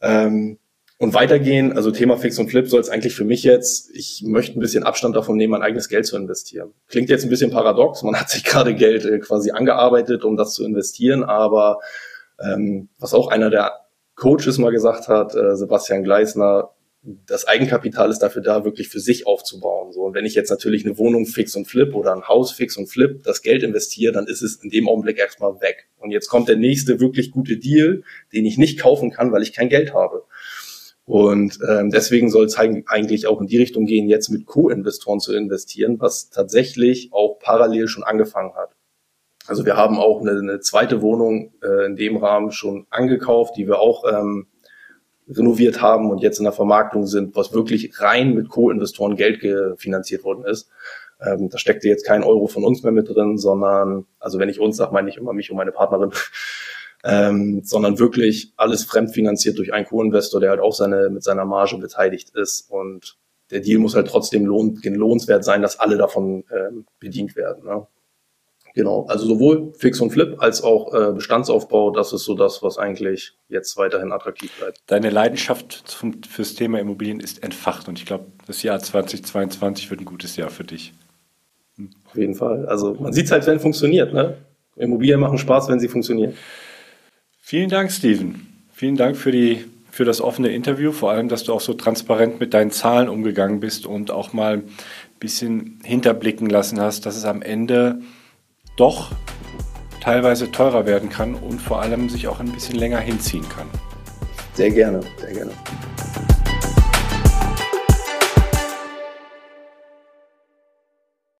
Ähm, und weitergehen, also Thema Fix und Flip soll es eigentlich für mich jetzt, ich möchte ein bisschen Abstand davon nehmen, mein eigenes Geld zu investieren. Klingt jetzt ein bisschen paradox, man hat sich <laughs> gerade Geld äh, quasi angearbeitet, um das zu investieren, aber ähm, was auch einer der Coaches mal gesagt hat, äh, Sebastian Gleisner, das Eigenkapital ist dafür da, wirklich für sich aufzubauen. So, und wenn ich jetzt natürlich eine Wohnung fix und flip oder ein Haus fix und flip, das Geld investiere, dann ist es in dem Augenblick erstmal weg. Und jetzt kommt der nächste wirklich gute Deal, den ich nicht kaufen kann, weil ich kein Geld habe. Und ähm, deswegen soll es eigentlich auch in die Richtung gehen, jetzt mit Co-Investoren zu investieren, was tatsächlich auch parallel schon angefangen hat. Also wir haben auch eine, eine zweite Wohnung äh, in dem Rahmen schon angekauft, die wir auch ähm, renoviert haben und jetzt in der Vermarktung sind, was wirklich rein mit Co-Investoren Geld finanziert worden ist. Ähm, da steckte jetzt kein Euro von uns mehr mit drin, sondern, also wenn ich uns sage, meine ich immer mich und meine Partnerin, <laughs> ähm, sondern wirklich alles fremdfinanziert durch einen Co-Investor, der halt auch seine, mit seiner Marge beteiligt ist. Und der Deal muss halt trotzdem lohn, lohnenswert sein, dass alle davon ähm, bedient werden. Ne? Genau, also sowohl Fix und Flip als auch äh, Bestandsaufbau, das ist so das, was eigentlich jetzt weiterhin attraktiv bleibt. Deine Leidenschaft zum, fürs Thema Immobilien ist entfacht und ich glaube, das Jahr 2022 wird ein gutes Jahr für dich. Auf jeden Fall. Also man sieht halt, wenn es funktioniert. Ne? Immobilien machen Spaß, wenn sie funktionieren. Vielen Dank, Steven. Vielen Dank für, die, für das offene Interview, vor allem, dass du auch so transparent mit deinen Zahlen umgegangen bist und auch mal ein bisschen hinterblicken lassen hast, dass es am Ende doch teilweise teurer werden kann und vor allem sich auch ein bisschen länger hinziehen kann. Sehr gerne, sehr gerne.